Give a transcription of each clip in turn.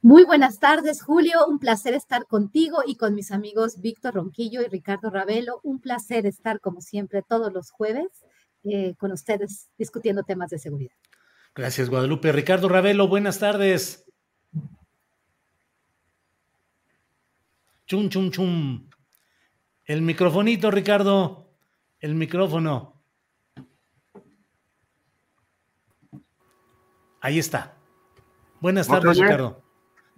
Muy buenas tardes, Julio. Un placer estar contigo y con mis amigos Víctor Ronquillo y Ricardo Ravelo. Un placer estar, como siempre, todos los jueves eh, con ustedes discutiendo temas de seguridad. Gracias, Guadalupe. Ricardo Ravelo, buenas tardes. Chum, chum, chum. El microfonito, Ricardo. El micrófono. Ahí está. Buenas tardes, Ricardo.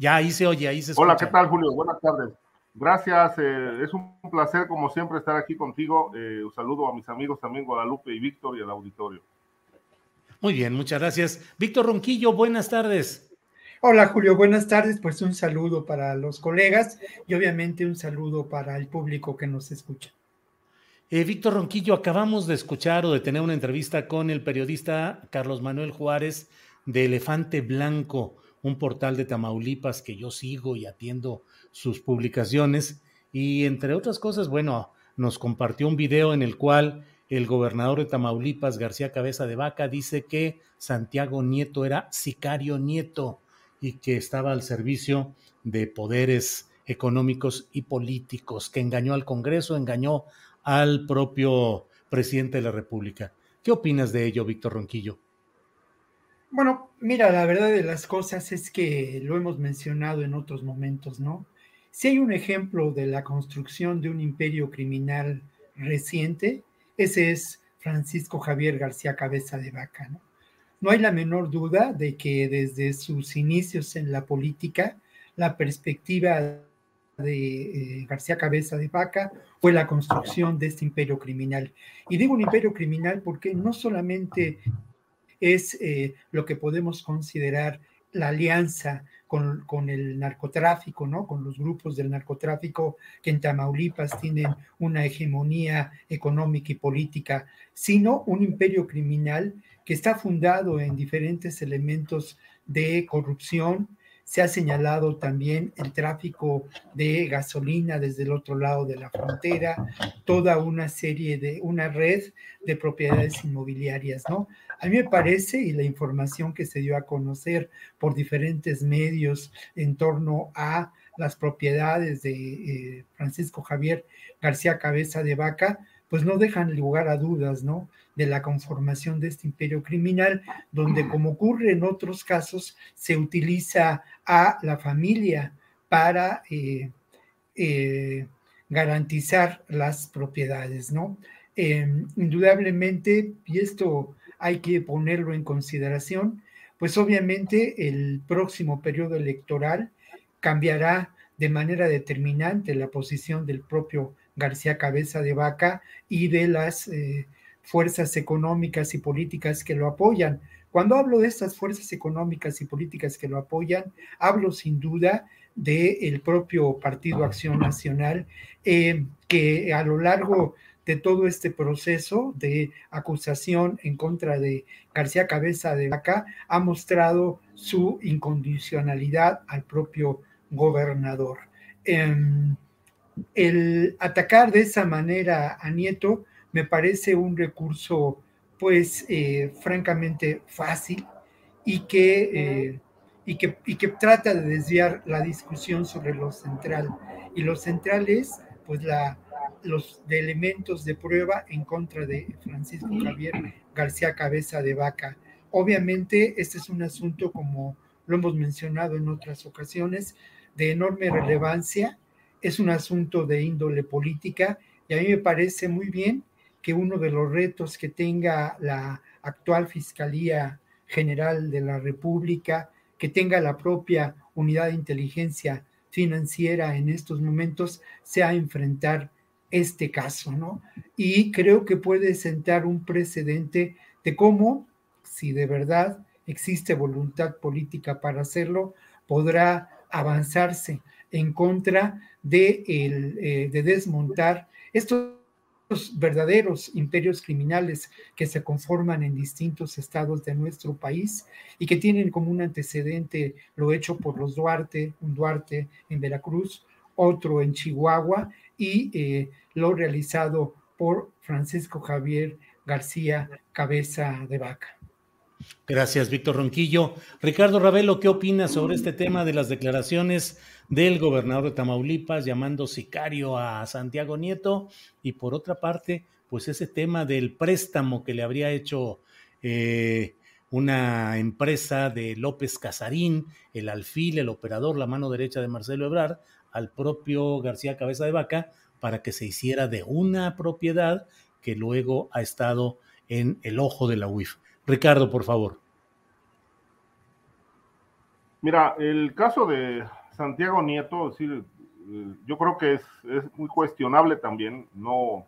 Ya, ahí se oye, ahí se escucha. Hola, ¿qué tal, Julio? Buenas tardes. Gracias, eh, es un placer, como siempre, estar aquí contigo. Eh, un saludo a mis amigos también, Guadalupe y Víctor, y al auditorio. Muy bien, muchas gracias. Víctor Ronquillo, buenas tardes. Hola, Julio, buenas tardes. Pues un saludo para los colegas y obviamente un saludo para el público que nos escucha. Eh, Víctor Ronquillo, acabamos de escuchar o de tener una entrevista con el periodista Carlos Manuel Juárez de Elefante Blanco un portal de Tamaulipas que yo sigo y atiendo sus publicaciones. Y entre otras cosas, bueno, nos compartió un video en el cual el gobernador de Tamaulipas, García Cabeza de Vaca, dice que Santiago Nieto era sicario nieto y que estaba al servicio de poderes económicos y políticos, que engañó al Congreso, engañó al propio presidente de la República. ¿Qué opinas de ello, Víctor Ronquillo? Bueno, mira, la verdad de las cosas es que lo hemos mencionado en otros momentos, ¿no? Si hay un ejemplo de la construcción de un imperio criminal reciente, ese es Francisco Javier García Cabeza de Vaca, ¿no? No hay la menor duda de que desde sus inicios en la política, la perspectiva de eh, García Cabeza de Vaca fue la construcción de este imperio criminal. Y digo un imperio criminal porque no solamente es eh, lo que podemos considerar la alianza con, con, el narcotráfico, ¿no? Con los grupos del narcotráfico que en Tamaulipas tienen una hegemonía económica y política, sino un imperio criminal que está fundado en diferentes elementos de corrupción, se ha señalado también el tráfico de gasolina desde el otro lado de la frontera, toda una serie de, una red de propiedades inmobiliarias, ¿no? A mí me parece, y la información que se dio a conocer por diferentes medios en torno a las propiedades de eh, Francisco Javier García Cabeza de Vaca, pues no dejan lugar a dudas, ¿no? De la conformación de este imperio criminal, donde como ocurre en otros casos, se utiliza a la familia para eh, eh, garantizar las propiedades, ¿no? Em, indudablemente, y esto hay que ponerlo en consideración, pues obviamente el próximo periodo electoral cambiará de manera determinante la posición del propio García Cabeza de Vaca y de las eh, fuerzas económicas y políticas que lo apoyan. Cuando hablo de estas fuerzas económicas y políticas que lo apoyan, hablo sin duda del propio Partido Acción Nacional, eh, que a lo largo de todo este proceso de acusación en contra de García Cabeza de Vaca ha mostrado su incondicionalidad al propio gobernador. Em, el atacar de esa manera a Nieto me parece un recurso, pues, eh, francamente fácil y que, eh, y que, y que trata de desviar la discusión sobre lo central. Y lo central es pues la, los de elementos de prueba en contra de Francisco Javier García Cabeza de Vaca. Obviamente este es un asunto, como lo hemos mencionado en otras ocasiones, de enorme relevancia, es un asunto de índole política y a mí me parece muy bien que uno de los retos que tenga la actual Fiscalía General de la República, que tenga la propia unidad de inteligencia financiera en estos momentos, sea enfrentar este caso, ¿no? Y creo que puede sentar un precedente de cómo, si de verdad existe voluntad política para hacerlo, podrá avanzarse en contra de, el, eh, de desmontar estos verdaderos imperios criminales que se conforman en distintos estados de nuestro país y que tienen como un antecedente lo hecho por los Duarte, un Duarte en Veracruz, otro en Chihuahua y eh, lo realizado por Francisco Javier García Cabeza de Vaca. Gracias, Víctor Ronquillo. Ricardo Ravelo, ¿qué opinas sobre este tema de las declaraciones del gobernador de Tamaulipas llamando sicario a Santiago Nieto? Y por otra parte, pues ese tema del préstamo que le habría hecho eh, una empresa de López Casarín, el alfil, el operador, la mano derecha de Marcelo Ebrard, al propio García Cabeza de Vaca para que se hiciera de una propiedad que luego ha estado en el ojo de la UIF. Ricardo, por favor. Mira, el caso de Santiago Nieto, decir, eh, yo creo que es, muy cuestionable también, no,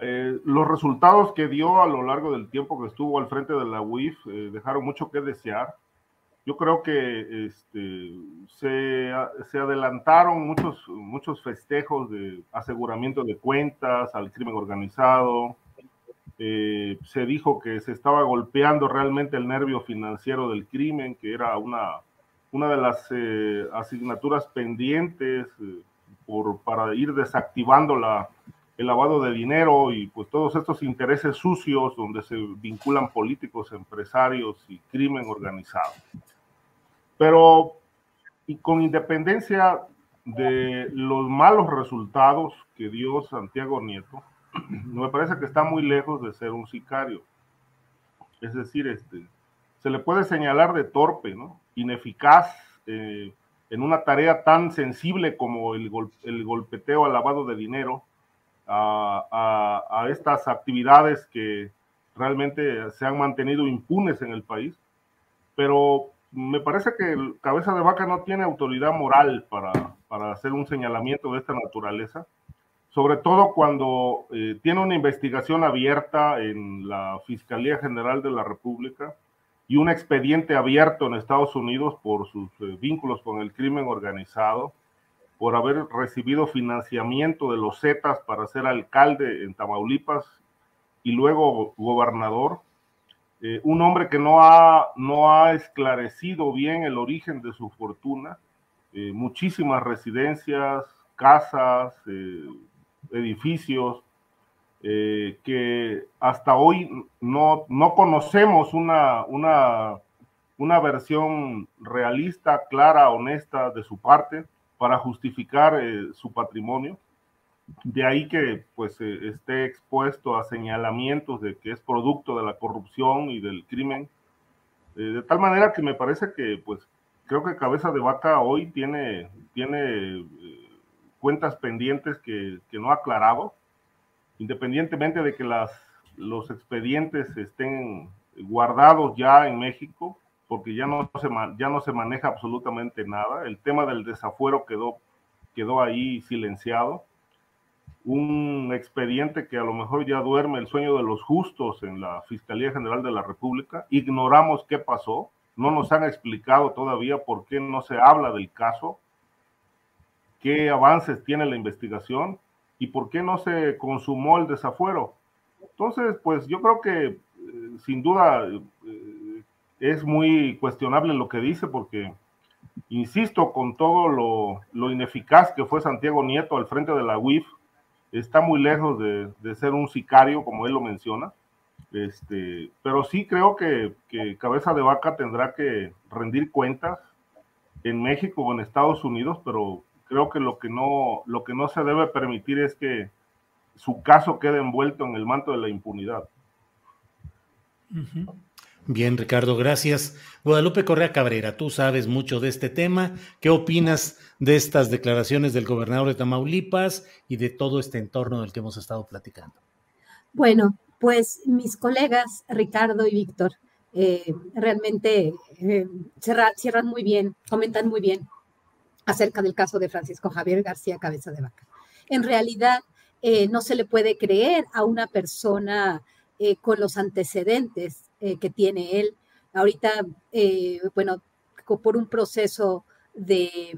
eh, los resultados que dio a lo largo del tiempo que estuvo al frente de la UIF eh, dejaron mucho que desear yo creo que este, se, adelantaron muchos, muchos festejos de aseguramiento de cuentas al crimen organizado. Eh, se dijo que se estaba golpeando realmente el nervio financiero del crimen, que era una, una de las eh, asignaturas pendientes eh, por, para ir desactivando el lavado de dinero y pues todos estos intereses sucios donde se vinculan políticos, empresarios y crimen organizado. Pero y con independencia de los malos resultados que dio Santiago Nieto, me parece que está muy lejos de ser un sicario. Es decir, este, se le puede señalar de torpe, ¿no? ineficaz eh, en una tarea tan sensible como el, el golpeteo al lavado de dinero, a, a, estas actividades que realmente se han mantenido impunes en el país, pero me parece que el cabeza de vaca no tiene autoridad moral para, para hacer un señalamiento de esta naturaleza, sobre todo cuando eh, tiene una investigación abierta en la Fiscalía General de la República y un expediente abierto en Estados Unidos por sus eh, vínculos con el crimen organizado, por haber recibido financiamiento de los Zetas para ser alcalde en Tamaulipas y luego gobernador eh, un hombre que no ha, no ha esclarecido bien el origen de su fortuna, eh, muchísimas residencias, casas, eh, edificios, que hasta hoy no, no conocemos una, una, una versión realista, clara, honesta de su parte para justificar su patrimonio. De ahí que pues eh, esté expuesto a señalamientos de que es producto de la corrupción y del crimen. Eh, de tal manera que me parece que pues creo que Cabeza de Vaca hoy tiene, tiene eh, cuentas pendientes que, que, no ha aclarado, independientemente de que las, los expedientes estén guardados ya en México, porque ya no, se, ya no se maneja absolutamente nada. El tema del desafuero quedó, quedó ahí silenciado un expediente que a lo mejor ya duerme el sueño de los justos en la Fiscalía General de la República. Ignoramos qué pasó, no nos han explicado todavía por qué no se habla del caso, qué avances tiene la investigación y por qué no se consumó el desafuero. Entonces, pues yo creo que eh, sin duda eh, es muy cuestionable lo que dice porque, insisto, con todo lo, lo ineficaz que fue Santiago Nieto al frente de la UIF, está muy lejos de, ser un sicario, como él lo menciona. Este, pero sí creo que, Cabeza de Vaca tendrá que rendir cuentas en México o en Estados Unidos, pero creo que lo que no, lo que no se debe permitir es que su caso quede envuelto en el manto de la impunidad. Bien, Ricardo, gracias. Guadalupe Correa Cabrera, tú sabes mucho de este tema. ¿Qué opinas de estas declaraciones del gobernador de Tamaulipas y de todo este entorno del que hemos estado platicando? Bueno, pues mis colegas Ricardo y Víctor eh, realmente eh, cierran muy bien, comentan muy bien acerca del caso de Francisco Javier García Cabeza de Vaca. En realidad, eh, no se le puede creer a una persona eh, con los antecedentes eh, que tiene él. Ahorita, bueno, por un proceso de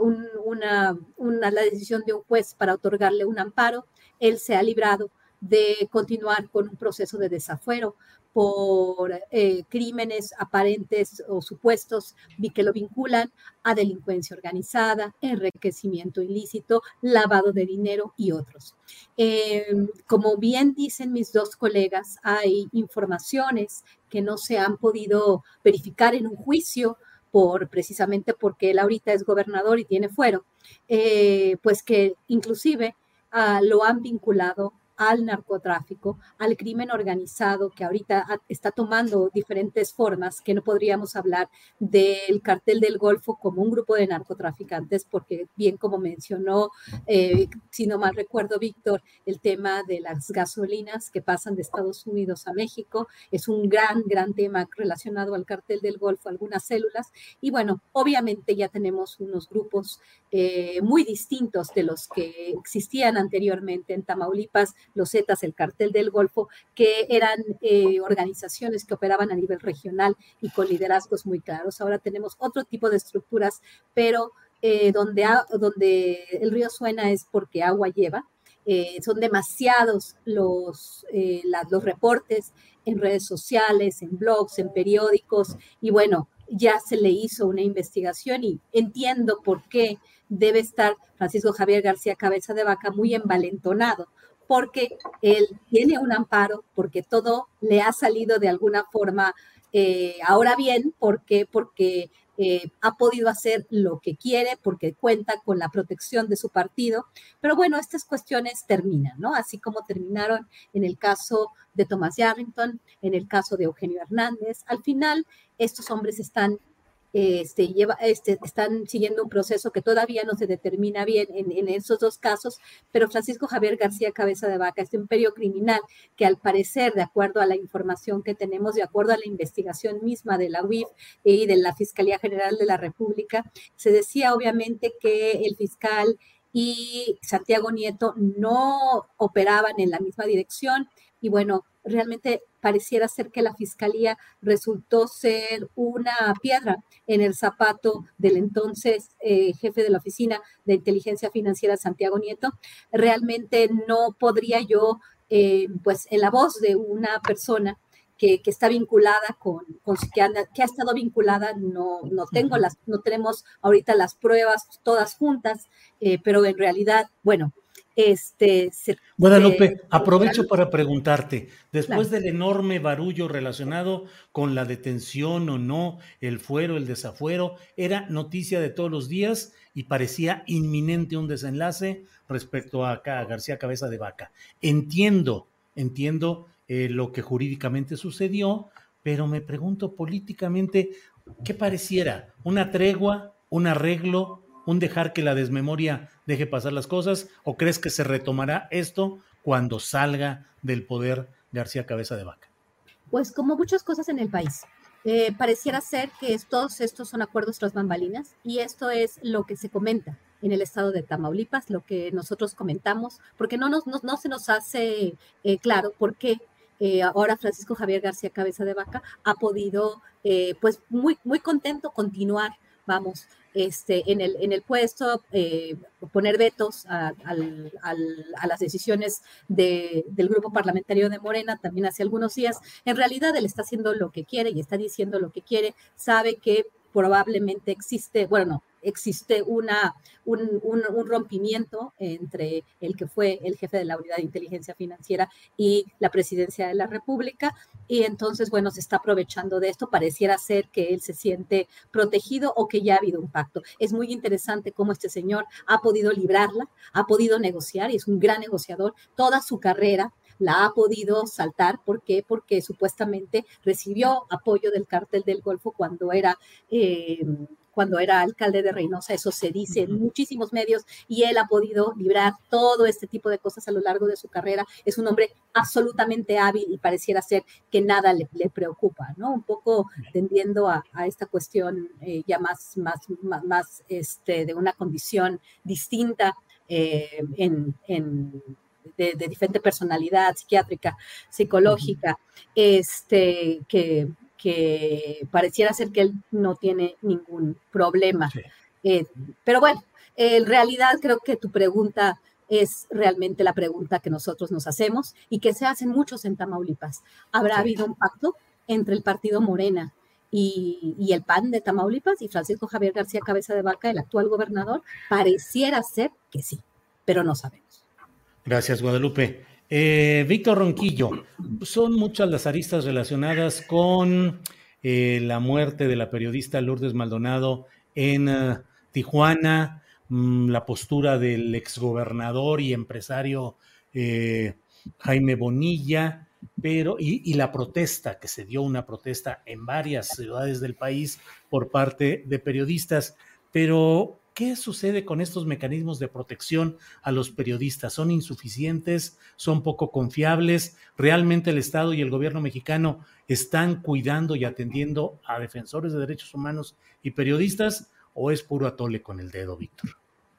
una, una, la decisión de un juez para otorgarle un amparo, él se ha librado de continuar con un proceso de desafuero por eh, crímenes aparentes o supuestos que lo vinculan a delincuencia organizada, enriquecimiento ilícito, lavado de dinero y otros. Em, como bien dicen mis dos colegas, hay informaciones que no se han podido verificar en un juicio por precisamente porque él ahorita es gobernador y tiene fuero, eh, pues que inclusive ah, lo han vinculado al narcotráfico, al crimen organizado que ahorita está tomando diferentes formas, que no podríamos hablar del cartel del Golfo como un grupo de narcotraficantes, porque bien como mencionó, eh, si no mal recuerdo, Víctor, el tema de las gasolinas que pasan de Estados Unidos a México es un gran, gran tema relacionado al cartel del Golfo, algunas células. Y bueno, obviamente ya tenemos unos grupos eh, muy distintos de los que existían anteriormente en Tamaulipas, los Zetas, el cartel del Golfo, que eran eh, organizaciones que operaban a nivel regional y con liderazgos muy claros. Ahora tenemos otro tipo de estructuras, pero eh, donde, el río suena es porque agua lleva. Eh, son demasiados los, los reportes en redes sociales, en blogs, en periódicos, y bueno, ya se le hizo una investigación y entiendo por qué debe estar Francisco Javier García Cabeza de Vaca muy envalentonado, porque él tiene un amparo, porque todo le ha salido de alguna forma. Eh, ahora bien, ¿por qué? Porque eh, ha podido hacer lo que quiere, porque cuenta con la protección de su partido. Pero bueno, estas cuestiones terminan, ¿no? Así como terminaron en el caso de Thomas Yarrington, en el caso de Eugenio Hernández. Al final, estos hombres están este, lleva, este, están siguiendo un proceso que todavía no se determina bien en, esos dos casos, pero Francisco Javier García Cabeza de Vaca, este imperio criminal que al parecer, de acuerdo a la información que tenemos, de acuerdo a la investigación misma de la UIF y de la Fiscalía General de la República, se decía obviamente que el fiscal y Santiago Nieto no operaban en la misma dirección y bueno, realmente pareciera ser que la fiscalía resultó ser una piedra en el zapato del entonces eh, jefe de la oficina de inteligencia financiera, Santiago Nieto. Realmente no podría yo, eh, pues en la voz de una persona que, está vinculada con, que, que, ha estado vinculada, no, no tengo las, no tenemos ahorita las pruebas todas juntas, eh, pero en realidad, bueno, este, Guadalupe, aprovecho para preguntarte, después del enorme barullo relacionado con la detención o no, el fuero, el desafuero, era noticia de todos los días y parecía inminente un desenlace respecto a, García Cabeza de Vaca. Entiendo, entiendo eh, lo que jurídicamente sucedió, pero me pregunto políticamente, ¿qué pareciera? ¿Una tregua? ¿Un arreglo? un dejar que la desmemoria deje pasar las cosas o crees que se retomará esto cuando salga del poder García Cabeza de Vaca? Pues como muchas cosas en el país. Eh, pareciera ser que todos estos son acuerdos tras bambalinas y esto es lo que se comenta en el estado de Tamaulipas, lo que nosotros comentamos, porque no, nos, no, se nos hace eh, claro por qué eh, ahora Francisco Javier García Cabeza de Vaca ha podido, pues muy, muy contento continuar, vamos, este, en, el, en el puesto, eh, poner vetos a, las decisiones del grupo parlamentario de Morena también hace algunos días. En realidad él está haciendo lo que quiere y está diciendo lo que quiere, sabe que probablemente existe, bueno, no, existe una, un, rompimiento entre el que fue el jefe de la unidad de inteligencia financiera y la presidencia de la República. Y entonces, bueno, se está aprovechando de esto. Pareciera ser que él se siente protegido o que ya ha habido un pacto. Es muy interesante cómo este señor ha podido librarla, ha podido negociar y es un gran negociador. Toda su carrera la ha podido saltar. ¿Por qué? Porque supuestamente recibió apoyo del cártel del Golfo cuando era... Eh, cuando era alcalde de Reynosa, eso se dice en muchísimos medios, y él ha podido librar todo este tipo de cosas a lo largo de su carrera. Es un hombre absolutamente hábil y pareciera ser que nada le, preocupa, ¿no? Un poco tendiendo a, esta cuestión eh, ya más, más, más, este, de una condición distinta eh, en, de, diferente personalidad psiquiátrica, psicológica, este, que, que, pareciera ser que él no tiene ningún problema. Eh, pero bueno, en realidad creo que tu pregunta es realmente la pregunta que nosotros nos hacemos y que se hacen muchos en Tamaulipas. ¿Habrá habido un pacto entre el partido Morena y, y, el PAN de Tamaulipas y Francisco Javier García Cabeza de Vaca, el actual gobernador? Pareciera ser que sí, pero no sabemos. Gracias, Guadalupe. Eh, Víctor Ronquillo, son muchas las aristas relacionadas con eh, la muerte de la periodista Lourdes Maldonado en eh, Tijuana, mm, la postura del exgobernador y empresario Jaime Bonilla, pero y, y, la protesta que se dio una protesta en varias ciudades del país por parte de periodistas. Pero ¿Qué sucede con estos mecanismos de protección a los periodistas? ¿Son insuficientes? ¿Son poco confiables? ¿Realmente el Estado y el gobierno mexicano están cuidando y atendiendo a defensores de derechos humanos y periodistas? ¿O es puro atole con el dedo, Víctor?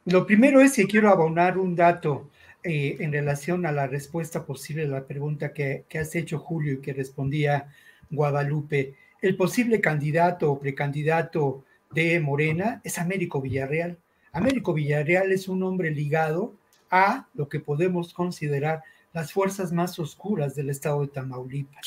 Lo primero es que quiero abonar un dato eh, en relación a la respuesta posible a la pregunta que, que has hecho, Julio, y que respondía Guadalupe. El posible candidato o precandidato de Morena es Américo Villarreal. Américo Villarreal es un hombre ligado a lo que podemos considerar las fuerzas más oscuras del estado de Tamaulipas.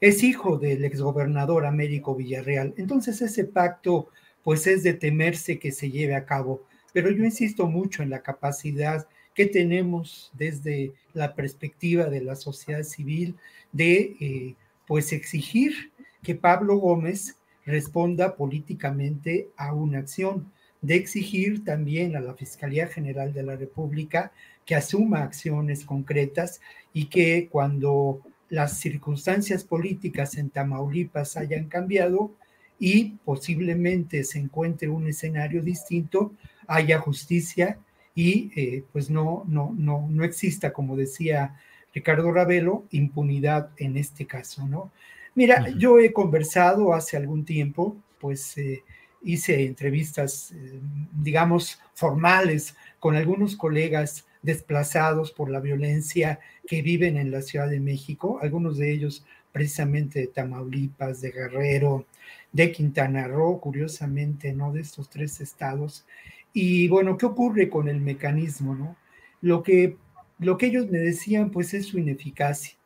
Es hijo del exgobernador Américo Villarreal. Entonces ese pacto pues es de temerse que se lleve a cabo. Pero yo insisto mucho en la capacidad que tenemos desde la perspectiva de la sociedad civil de eh, pues exigir que Pablo Gómez responda políticamente a una acción, de exigir también a la Fiscalía General de la República que asuma acciones concretas y que cuando las circunstancias políticas en Tamaulipas hayan cambiado y posiblemente se encuentre un escenario distinto, haya justicia y eh, pues no, no, no, no exista, como decía Ricardo Ravelo, impunidad en este caso, ¿no? Mira, yo he conversado hace algún tiempo, pues eh, hice entrevistas, eh, digamos, formales con algunos colegas desplazados por la violencia que viven en la Ciudad de México, algunos de ellos precisamente de Tamaulipas, de Guerrero, de Quintana Roo, curiosamente, ¿no? De estos tres estados. Y bueno, ¿qué ocurre con el mecanismo, no? Lo que, lo que ellos me decían, pues es su ineficacia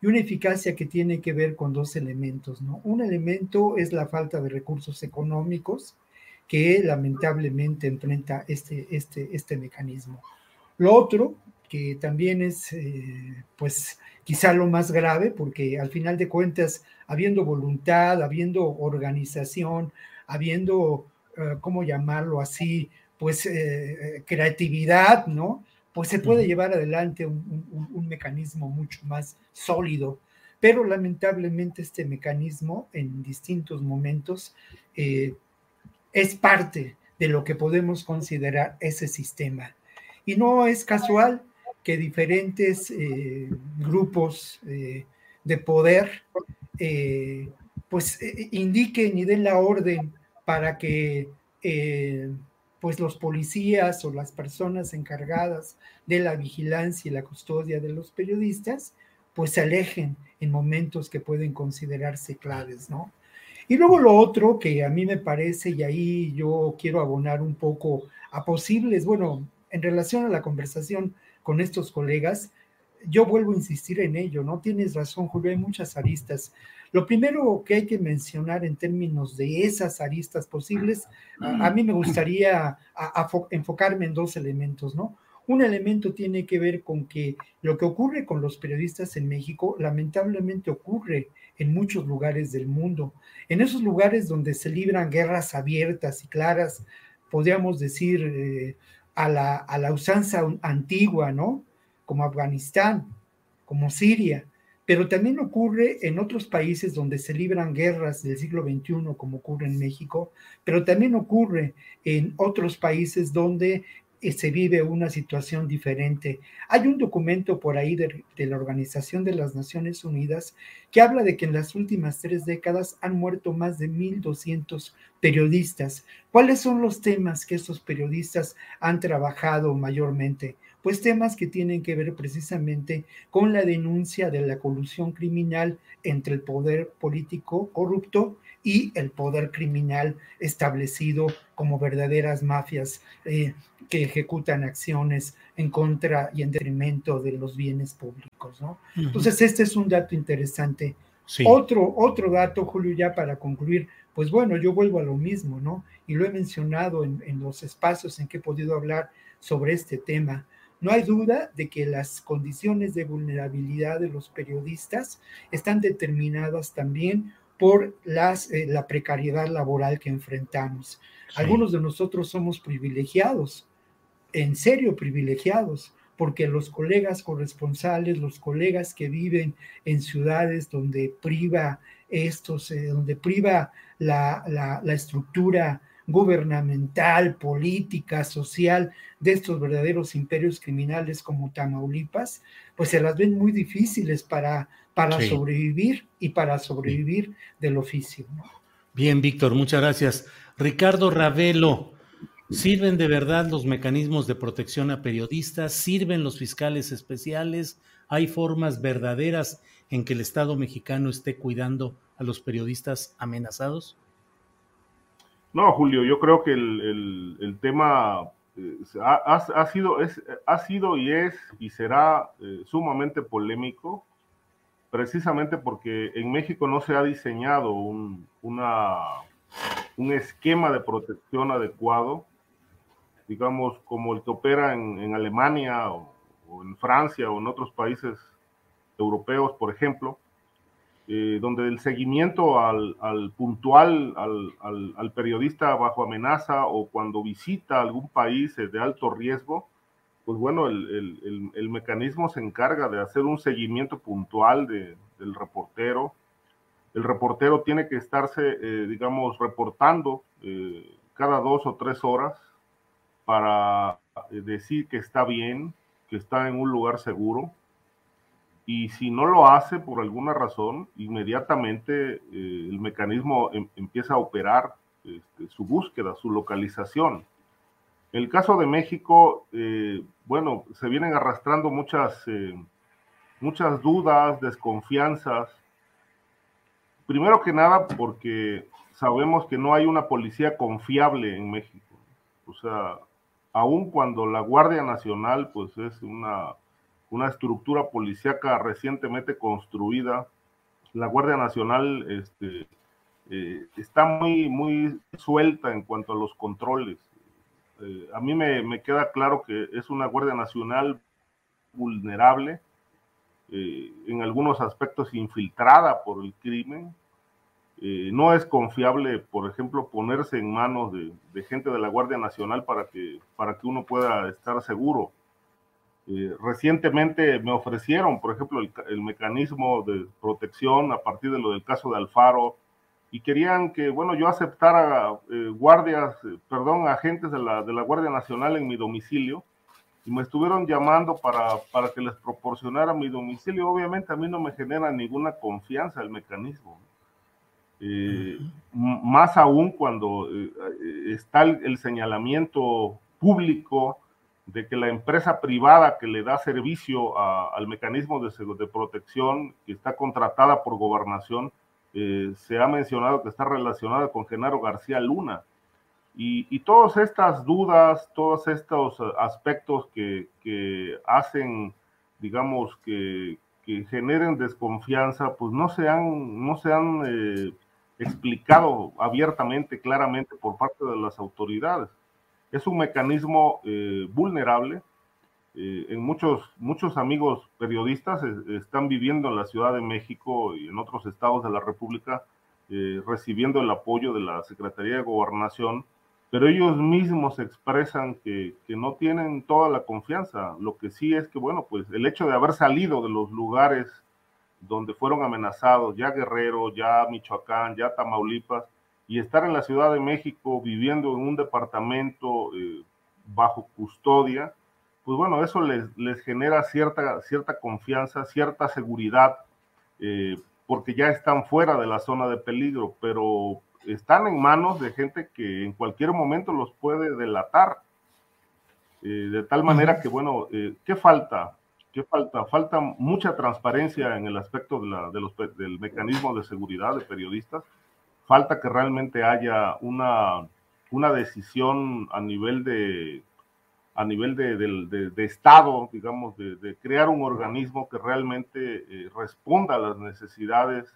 y una eficacia que tiene que ver con dos elementos, ¿no? Un elemento es la falta de recursos económicos que lamentablemente enfrenta este, este, este mecanismo. Lo otro, que también es, eh, pues, quizá lo más grave, porque al final de cuentas, habiendo voluntad, habiendo organización, habiendo, eh, ¿cómo llamarlo así? Pues eh, creatividad, ¿no? Pues se puede llevar adelante un, mecanismo mucho más sólido. Pero lamentablemente este mecanismo en distintos momentos eh, es parte de lo que podemos considerar ese sistema. Y no es casual que diferentes eh, grupos eh, de poder pues indiquen y den la orden para que pues los policías o las personas encargadas de la vigilancia y la custodia de los periodistas, pues se alejen en momentos que pueden considerarse claves, ¿no? Y luego lo otro que a mí me parece, y ahí yo quiero abonar un poco a posibles, bueno, en relación a la conversación con estos colegas, yo vuelvo a insistir en ello, ¿no? Tienes razón, Julio, hay muchas aristas. Lo primero que hay que mencionar en términos de esas aristas posibles, a, mí me gustaría enfocarme en dos elementos, ¿no? Un elemento tiene que ver con que lo que ocurre con los periodistas en México lamentablemente ocurre en muchos lugares del mundo. En esos lugares donde se libran guerras abiertas y claras, podríamos decir, eh, a, la, a la usanza antigua, ¿no? Como Afganistán, como Siria, pero también ocurre en otros países donde se libran guerras del siglo XXI, como ocurre en México, pero también ocurre en otros países donde se vive una situación diferente. Hay un documento por ahí de, la Organización de las Naciones Unidas que habla de que en las últimas tres décadas han muerto más de 1.200 periodistas. ¿Cuáles son los temas que esos periodistas han trabajado mayormente? Pues temas que tienen que ver precisamente con la denuncia de la colusión criminal entre el poder político corrupto y el poder criminal establecido como verdaderas mafias eh, que ejecutan acciones en contra y en detrimento de los bienes públicos. ¿no? Entonces, este es un dato interesante. Otro, otro dato, Julio, ya para concluir, pues bueno, yo vuelvo a lo mismo, ¿no? Y lo he mencionado en, en los espacios en que he podido hablar sobre este tema. No hay duda de que las condiciones de vulnerabilidad de los periodistas están determinadas también por las, eh, la precariedad laboral que enfrentamos. Algunos de nosotros somos privilegiados, en serio privilegiados, porque los colegas corresponsales, los colegas que viven en ciudades donde priva estos, eh, donde priva la, la, la estructura gubernamental, política, social de estos verdaderos imperios criminales como Tamaulipas, pues se las ven muy difíciles para, para sobrevivir y para sobrevivir del oficio. Bien, Víctor, muchas gracias. Ricardo Ravelo, ¿sirven de verdad los mecanismos de protección a periodistas? ¿Sirven los fiscales especiales? ¿Hay formas verdaderas en que el Estado mexicano esté cuidando a los periodistas amenazados? No, Julio, yo creo que el, tema eh, ha, sido, es, ha sido y es y será eh, sumamente polémico, precisamente porque en México no se ha diseñado un, una, un esquema de protección adecuado, digamos, como el que opera en, Alemania o en Francia o en otros países europeos, por ejemplo eh, donde el seguimiento al, puntual, al, periodista bajo amenaza o cuando visita algún país de alto riesgo, pues bueno, el, mecanismo se encarga de hacer un seguimiento puntual del reportero. El reportero tiene que estarse, eh, digamos, reportando eh, cada dos o tres horas para decir que está bien, que está en un lugar seguro, y si no lo hace por alguna razón, inmediatamente eh, el mecanismo em, empieza a operar este, su búsqueda, su localización. En el caso de México, eh, bueno, se vienen arrastrando muchas, eh, muchas dudas, desconfianzas. Primero que nada, porque sabemos que no hay una policía confiable en México. O sea, aun cuando la Guardia Nacional, pues es una una estructura policíaca recientemente construida. La Guardia Nacional este, eh, está muy, muy suelta en cuanto a los controles. Eh, a mí me, queda claro que es una Guardia Nacional vulnerable, eh, en algunos aspectos infiltrada por el crimen. no es confiable, por ejemplo, ponerse en manos de, de, gente de la Guardia Nacional para que, para que uno pueda estar seguro eh, recientemente me ofrecieron, por ejemplo, el, mecanismo de protección a partir de lo del caso de Alfaro y querían que, bueno, yo aceptara eh, guardias, eh, perdón, agentes de la, de la Guardia Nacional en mi domicilio y me estuvieron llamando para, para que les proporcionara mi domicilio. Obviamente a mí no me genera ninguna confianza el mecanismo. Más aún cuando está el señalamiento público de que la empresa privada que le da servicio al mecanismo de, protección que está contratada por gobernación, eh, se ha mencionado que está relacionada con Genaro García Luna. Y, todas estas dudas, todos estos aspectos que, hacen, digamos, que, generen desconfianza, pues no se han, no se han eh, explicado abiertamente, claramente por parte de las autoridades. Es un mecanismo eh, vulnerable. Eh, en muchos, muchos amigos periodistas están viviendo en la Ciudad de México y en otros estados de la República recibiendo el apoyo de la Secretaría de Gobernación pero ellos mismos expresan que, que, no tienen toda la confianza. Lo que sí es que, bueno, pues el hecho de haber salido de los lugares donde fueron amenazados, ya Guerrero, ya Michoacán, ya Tamaulipas, y estar en la Ciudad de México viviendo en un departamento eh, bajo custodia, pues bueno, eso les, les, genera cierta, cierta confianza, cierta seguridad, eh, porque ya están fuera de la zona de peligro, pero están en manos de gente que en cualquier momento los puede delatar. Eh, de tal manera que, bueno, ¿qué falta? ¿Qué falta? Falta mucha transparencia en el aspecto de, la, de los, del mecanismo de seguridad de periodistas. Falta que realmente haya una, una decisión a nivel de a nivel de, de, de Estado, digamos, de, crear un organismo que realmente eh, responda a las necesidades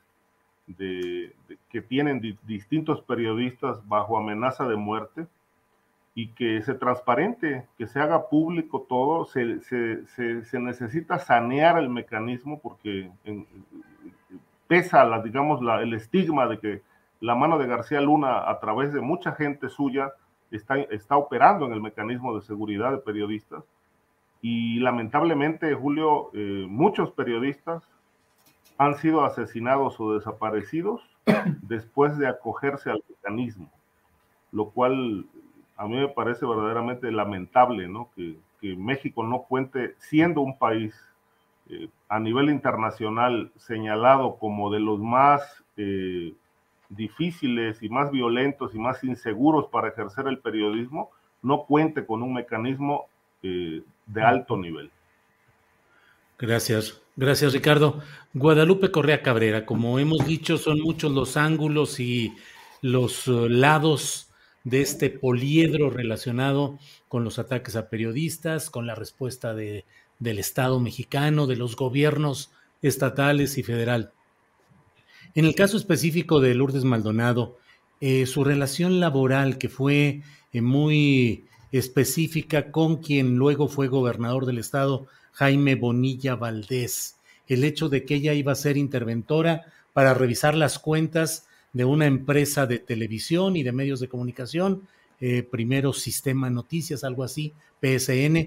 de, que tienen distintos periodistas bajo amenaza de muerte y que se transparente, que se haga público todo, se, se, necesita sanear el mecanismo porque pesa, la, digamos, la, el estigma de que la mano de García Luna a través de mucha gente suya está, está operando en el mecanismo de seguridad de periodistas y lamentablemente, Julio, eh, muchos periodistas han sido asesinados o desaparecidos después de acogerse al mecanismo, lo cual a mí me parece verdaderamente lamentable, ¿no? Que, México no cuente, siendo un país eh, a nivel internacional señalado como de los más eh, difíciles y más violentos y más inseguros para ejercer el periodismo, no cuente con un mecanismo eh, de alto nivel. Gracias, gracias Ricardo. Guadalupe Correa Cabrera, como hemos dicho, son muchos los ángulos y los eh, lados de este poliedro relacionado con los ataques a periodistas, con la respuesta de, del Estado mexicano, de los gobiernos estatales y federal. En el caso específico de Lourdes Maldonado, eh, su relación laboral, que fue eh, muy específica con quien luego fue gobernador del estado, Jaime Bonilla Valdés, el hecho de que ella iba a ser interventora para revisar las cuentas de una empresa de televisión y de medios de comunicación, eh, primero Sistema Noticias, algo así, PSN.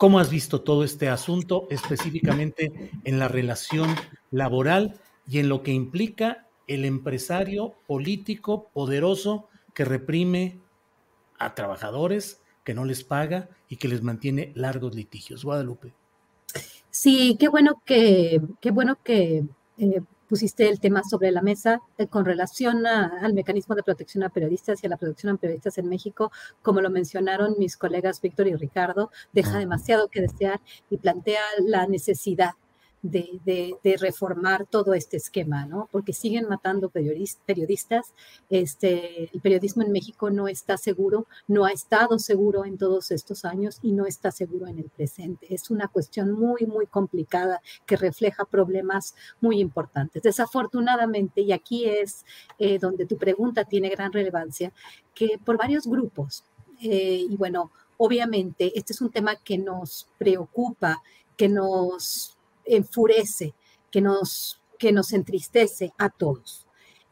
¿Cómo has visto todo este asunto específicamente en la relación laboral y en lo que implica el empresario político poderoso que reprime a trabajadores que no les paga y que les mantiene largos litigios. Guadalupe. Sí, qué bueno que, qué bueno que eh, pusiste el tema sobre la mesa eh, con relación al mecanismo de protección a periodistas y a la protección a periodistas en México, como lo mencionaron mis colegas Víctor y Ricardo, deja demasiado que desear y plantea la necesidad de, reformar todo este esquema, ¿no? Porque siguen matando periodistas. Este, el periodismo en México no está seguro, no ha estado seguro en todos estos años y no está seguro en el presente. Es una cuestión muy, muy complicada que refleja problemas muy importantes. Desafortunadamente, y aquí es eh, donde tu pregunta tiene gran relevancia, que por varios grupos, eh, y bueno, obviamente este es un tema que nos preocupa, que nos enfurece, que nos, que nos entristece a todos.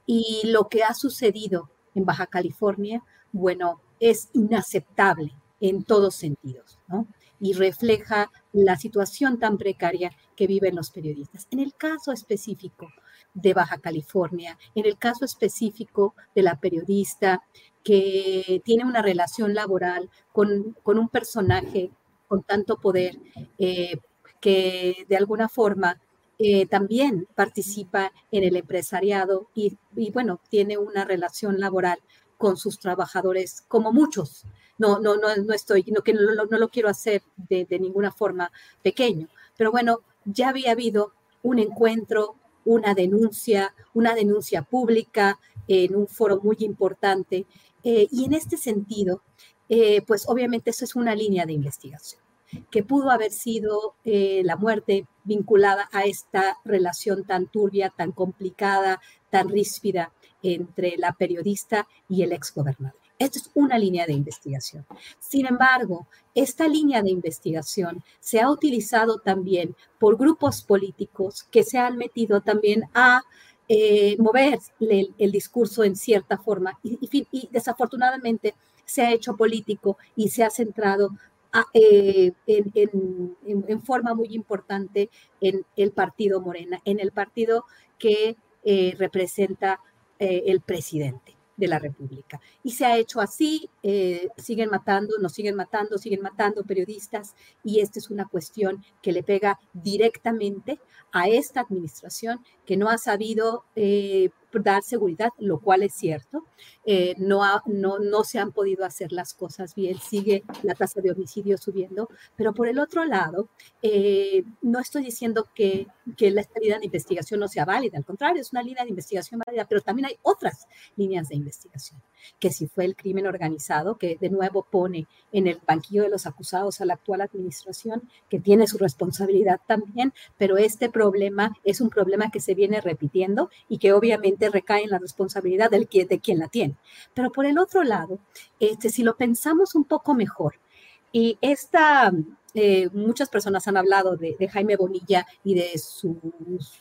Y lo que ha sucedido en Baja California, bueno, es inaceptable en todos sentidos, ¿no? Y refleja la situación tan precaria que viven los periodistas. En el caso específico de Baja California, en el caso específico de la periodista que tiene una relación laboral con, un personaje con tanto poder, eh, que de alguna forma eh, también participa en el empresariado y, bueno, tiene una relación laboral con sus trabajadores, como muchos. No, no, no, no estoy, no, que no, lo quiero hacer de, de, ninguna forma pequeño, pero bueno, ya había habido un encuentro, una denuncia, una denuncia pública en un foro muy importante. Eh, y en este sentido, eh, pues obviamente eso es una línea de investigación que pudo haber sido eh, la muerte vinculada a esta relación tan turbia, tan complicada, tan ríspida entre la periodista y el exgobernador. Esta es una línea de investigación. Sin embargo, esta línea de investigación se ha utilizado también por grupos políticos que se han metido también a eh, mover el, discurso en cierta forma y, desafortunadamente se ha hecho político y se ha centrado eh, en, forma muy importante en el partido Morena, en el partido que eh, representa el presidente de la República. Y se ha hecho así, eh, siguen matando, nos siguen matando, siguen matando periodistas y esta es una cuestión que le pega directamente a esta administración que no ha sabido eh, dar seguridad, lo cual es cierto. Eh, no, no, no se han podido hacer las cosas bien, sigue la tasa de homicidio subiendo, pero por el otro lado, eh, no estoy diciendo que, que la línea de investigación no sea válida, al contrario, es una línea de investigación válida, pero también hay otras líneas de investigación, que si fue el crimen organizado, que de nuevo pone en el banquillo de los acusados a la actual administración, que tiene su responsabilidad también, pero este problema es un problema que se viene repitiendo y que obviamente recae en la responsabilidad del, de quien la tiene. Pero por el otro lado, este, si lo pensamos un poco mejor, y esta, eh, muchas personas han hablado de, Jaime Bonilla y de sus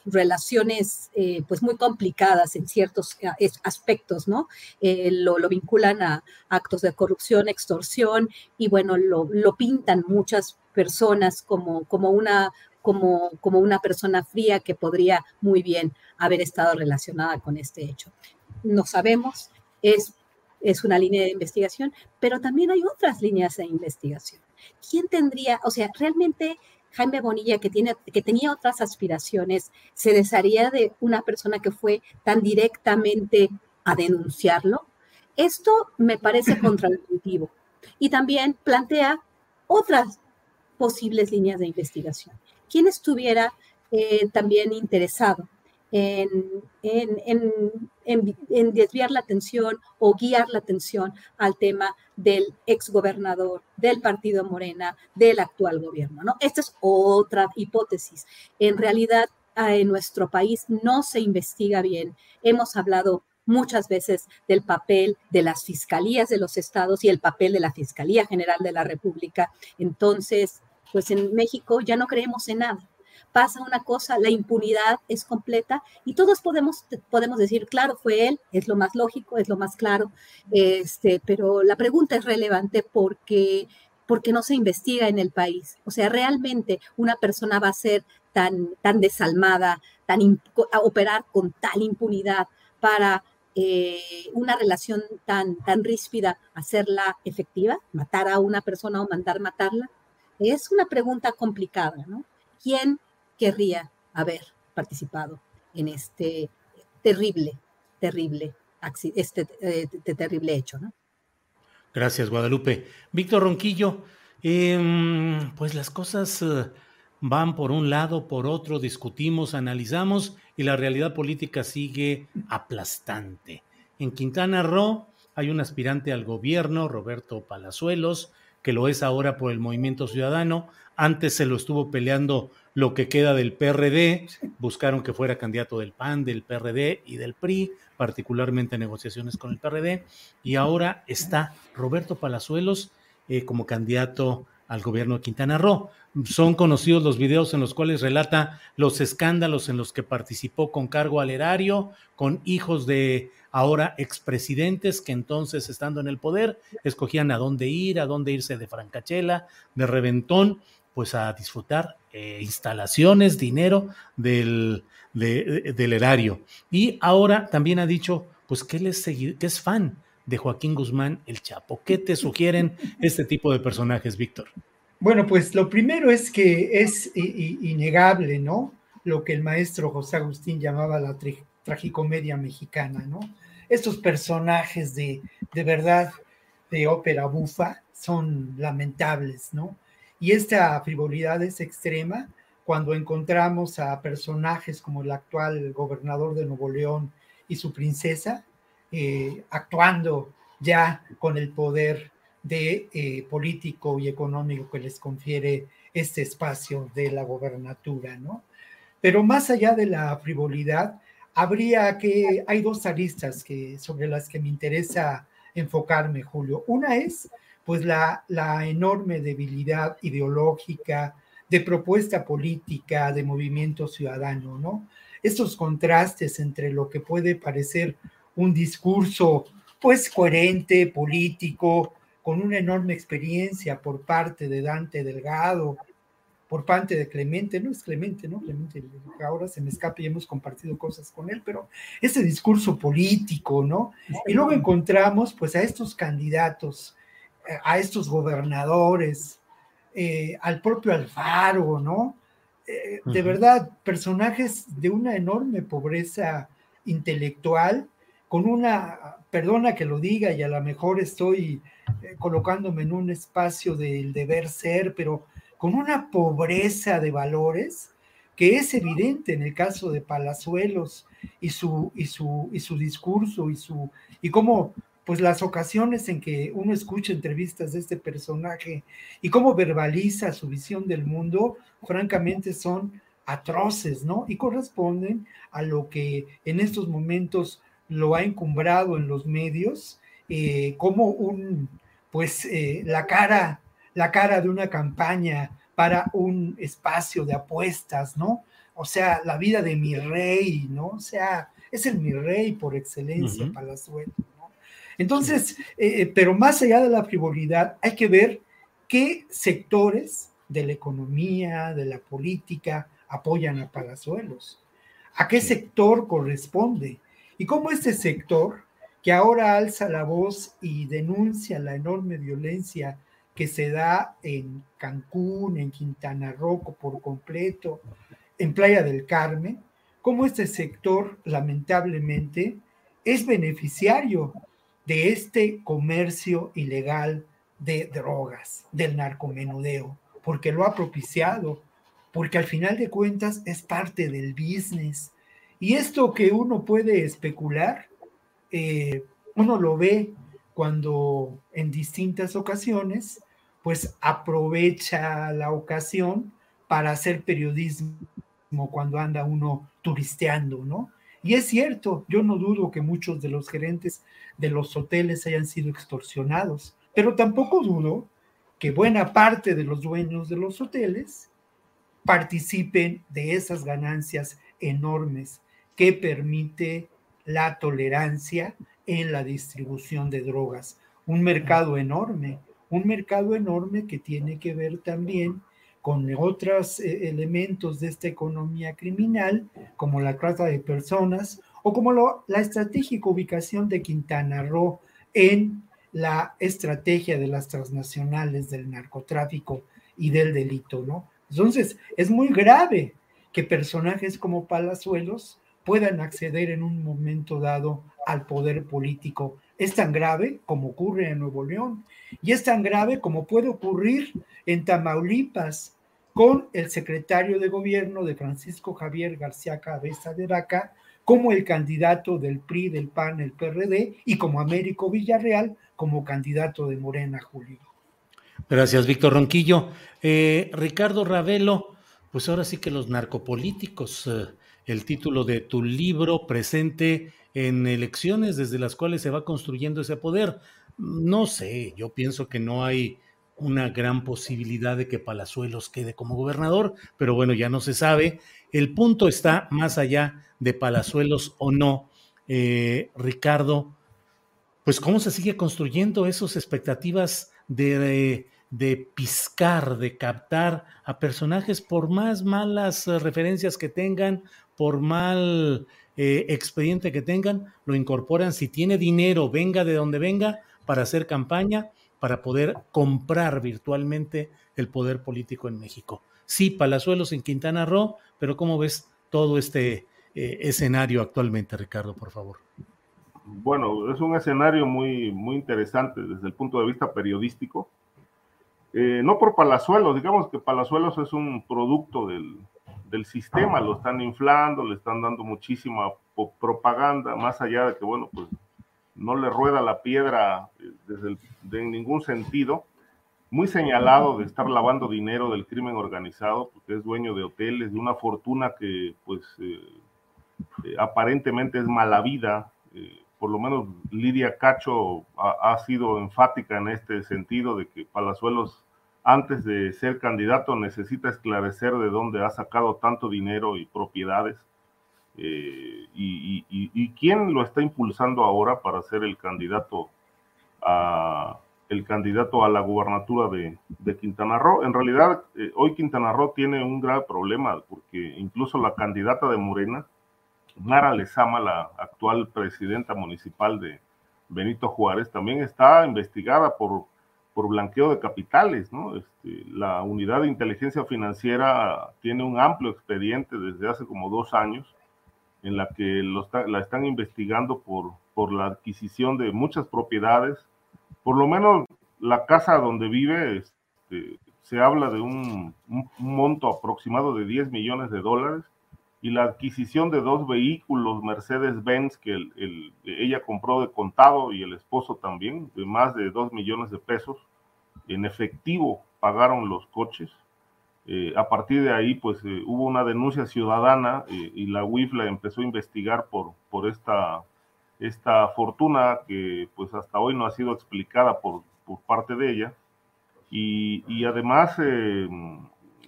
relaciones eh, pues muy complicadas en ciertos eh, aspectos, ¿no? lo, vinculan a actos de corrupción, extorsión y bueno, lo, lo pintan muchas personas como, como una como, como una persona fría que podría muy bien haber estado relacionada con este hecho. No sabemos, es, es una línea de investigación, pero también hay otras líneas de investigación. ¿Quién tendría, o sea, realmente Jaime Bonilla, que, tiene, que tenía otras aspiraciones, se desharía de una persona que fue tan directamente a denunciarlo? Esto me parece contraintuitivo y también plantea otras posibles líneas de investigación quien estuviera eh, también interesado en, desviar la atención o guiar la atención al tema del exgobernador, del partido Morena, del actual gobierno. ¿no? Esta es otra hipótesis. En realidad, en nuestro país no se investiga bien. Hemos hablado muchas veces del papel de las fiscalías de los estados y el papel de la Fiscalía General de la República. Entonces, pues en México ya no creemos en nada. Pasa una cosa, la impunidad es completa y todos podemos, podemos decir, claro, fue él, es lo más lógico, es lo más claro, este, pero la pregunta es relevante porque, porque no se investiga en el país. O sea, realmente una persona va a ser tan, tan desalmada, tan a operar con tal impunidad para eh, una relación tan, tan ríspida, hacerla efectiva, matar a una persona o mandar matarla. Es una pregunta complicada, ¿no? ¿Quién querría haber participado en este terrible, terrible, este, eh, terrible hecho, ¿no? Gracias, Guadalupe. Víctor Ronquillo, em, pues las cosas eh, van por un lado, por otro, discutimos, analizamos y la realidad política sigue aplastante. En Quintana Roo hay un aspirante al gobierno, Roberto Palazuelos, que lo es ahora por el Movimiento Ciudadano. Antes se lo estuvo peleando lo que queda del PRD, buscaron que fuera candidato del PAN, del PRD y del PRI, particularmente en negociaciones con el PRD, y ahora está Roberto Palazuelos, eh, como candidato al gobierno de Quintana Roo. Son conocidos los videos en los cuales relata los escándalos en los que participó con cargo al erario, con hijos de ahora expresidentes que entonces, estando en el poder, escogían a dónde ir, a dónde irse de francachela, de reventón, pues a disfrutar eh, instalaciones, dinero del, del erario. Y ahora también ha dicho, pues, que, él es, que es fan de Joaquín Guzmán el Chapo. ¿Qué te sugieren este tipo de personajes, Víctor? Bueno, pues lo primero es que es innegable, ¿no? Lo que el maestro José Agustín llamaba la tragicomedia mexicana, ¿no? Estos personajes de, de verdad de ópera bufa son lamentables, ¿no? Y esta frivolidad es extrema cuando encontramos a personajes como el actual gobernador de Nuevo León y su princesa, eh, actuando ya con el poder de eh, político y económico que les confiere este espacio de la gobernatura, ¿no? Pero más allá de la frivolidad, habría que, hay dos aristas que, sobre las que me interesa enfocarme, Julio. Una es, pues, la, la enorme debilidad ideológica, de propuesta política, de movimiento ciudadano, ¿no? Estos contrastes entre lo que puede parecer un discurso pues coherente, político, con una enorme experiencia por parte de Dante Delgado, por parte de Clemente, no es Clemente, ¿no? Clemente, ahora se me escapa y hemos compartido cosas con él, pero ese discurso político, ¿no? Y luego encontramos pues a estos candidatos, a estos gobernadores, eh, al propio Alfaro, ¿no? Eh, de verdad, personajes de una enorme pobreza intelectual con una, perdona que lo diga y a lo mejor estoy eh, colocándome en un espacio del deber ser, pero con una pobreza de valores que es evidente en el caso de Palazuelos y su, y su, y su discurso y, su, y cómo pues las ocasiones en que uno escucha entrevistas de este personaje y cómo verbaliza su visión del mundo, francamente son atroces, ¿no? Y corresponden a lo que en estos momentos lo ha encumbrado en los medios eh, como un, pues, eh, la cara, la cara de una campaña para un espacio de apuestas, ¿no? O sea, la vida de mi rey, ¿no? O sea, es el mi rey por excelencia, Palazuelo, ¿no? Entonces, eh, pero más allá de la frivolidad, hay que ver qué sectores de la economía, de la política, apoyan a Palazuelos. ¿A qué sector corresponde? Y cómo este sector, que ahora alza la voz y denuncia la enorme violencia que se da en Cancún, en Quintana Roo por completo, en Playa del Carmen, cómo este sector lamentablemente es beneficiario de este comercio ilegal de drogas, del narcomenudeo, porque lo ha propiciado, porque al final de cuentas es parte del business, y esto que uno puede especular, eh, uno lo ve cuando en distintas ocasiones, pues aprovecha la ocasión para hacer periodismo cuando anda uno turisteando, ¿no? Y es cierto, yo no dudo que muchos de los gerentes de los hoteles hayan sido extorsionados, pero tampoco dudo que buena parte de los dueños de los hoteles participen de esas ganancias enormes que permite la tolerancia en la distribución de drogas. Un mercado enorme, un mercado enorme que tiene que ver también con otros eh, elementos de esta economía criminal, como la trata de personas o como la estratégica ubicación de Quintana Roo en la estrategia de las transnacionales del narcotráfico y del delito, ¿no? Entonces, es muy grave que personajes como Palazuelos puedan acceder en un momento dado al poder político. Es tan grave como ocurre en Nuevo León y es tan grave como puede ocurrir en Tamaulipas con el secretario de gobierno de Francisco Javier García Cabeza de Vaca como el candidato del PRI, del PAN, el PRD y como Américo Villarreal como candidato de Morena, Julio. Gracias, Víctor Ronquillo. Eh, Ricardo Ravelo, pues ahora sí que los narcopolíticos eh, el título de tu libro presente en elecciones desde las cuales se va construyendo ese poder. No sé, yo pienso que no hay una gran posibilidad de que Palazuelos quede como gobernador, pero bueno, ya no se sabe. El punto está más allá de Palazuelos o no. Eh, Ricardo, pues cómo se sigue construyendo esas expectativas de, de, piscar, de captar a personajes por más malas referencias que tengan, por mal eh, expediente que tengan, lo incorporan si tiene dinero, venga de donde venga, para hacer campaña, para poder comprar virtualmente el poder político en México. Sí, Palazuelos en Quintana Roo, pero ¿cómo ves todo este eh, escenario actualmente, Ricardo, por favor? Bueno, es un escenario muy, muy interesante desde el punto de vista periodístico. Eh, no por Palazuelos, digamos que Palazuelos es un producto del, del sistema, lo están inflando, le están dando muchísima propaganda, más allá de que, bueno, pues no le rueda la piedra eh, desde el, ningún sentido, muy señalado de estar lavando dinero del crimen organizado, porque es dueño de hoteles, de una fortuna que pues eh, eh, aparentemente es mala vida. por lo menos Lidia Cacho ha, ha, sido enfática en este sentido de que Palazuelos antes de ser candidato necesita esclarecer de dónde ha sacado tanto dinero y propiedades eh, y, quién lo está impulsando ahora para ser el candidato a el candidato a la gubernatura de, Quintana Roo. En realidad, eh, hoy Quintana Roo tiene un grave problema porque incluso la candidata de Morena, Nara Lezama, la actual presidenta municipal de Benito Juárez, también está investigada por por blanqueo de capitales. Este, la unidad de inteligencia financiera tiene un amplio expediente desde hace como dos años en la que la están investigando por, por la adquisición de muchas propiedades. Por lo menos la casa donde vive, este, se habla de un, monto aproximado de 10 millones de dólares y la adquisición de dos vehículos Mercedes-Benz que ella compró de contado y el esposo también, de más de 2 millones de pesos. En efectivo pagaron los coches. Eh, a partir de ahí, pues eh, hubo una denuncia ciudadana eh, y la UIF la empezó a investigar por, por esta, esta fortuna que pues hasta hoy no ha sido explicada por, por parte de ella. Y, y además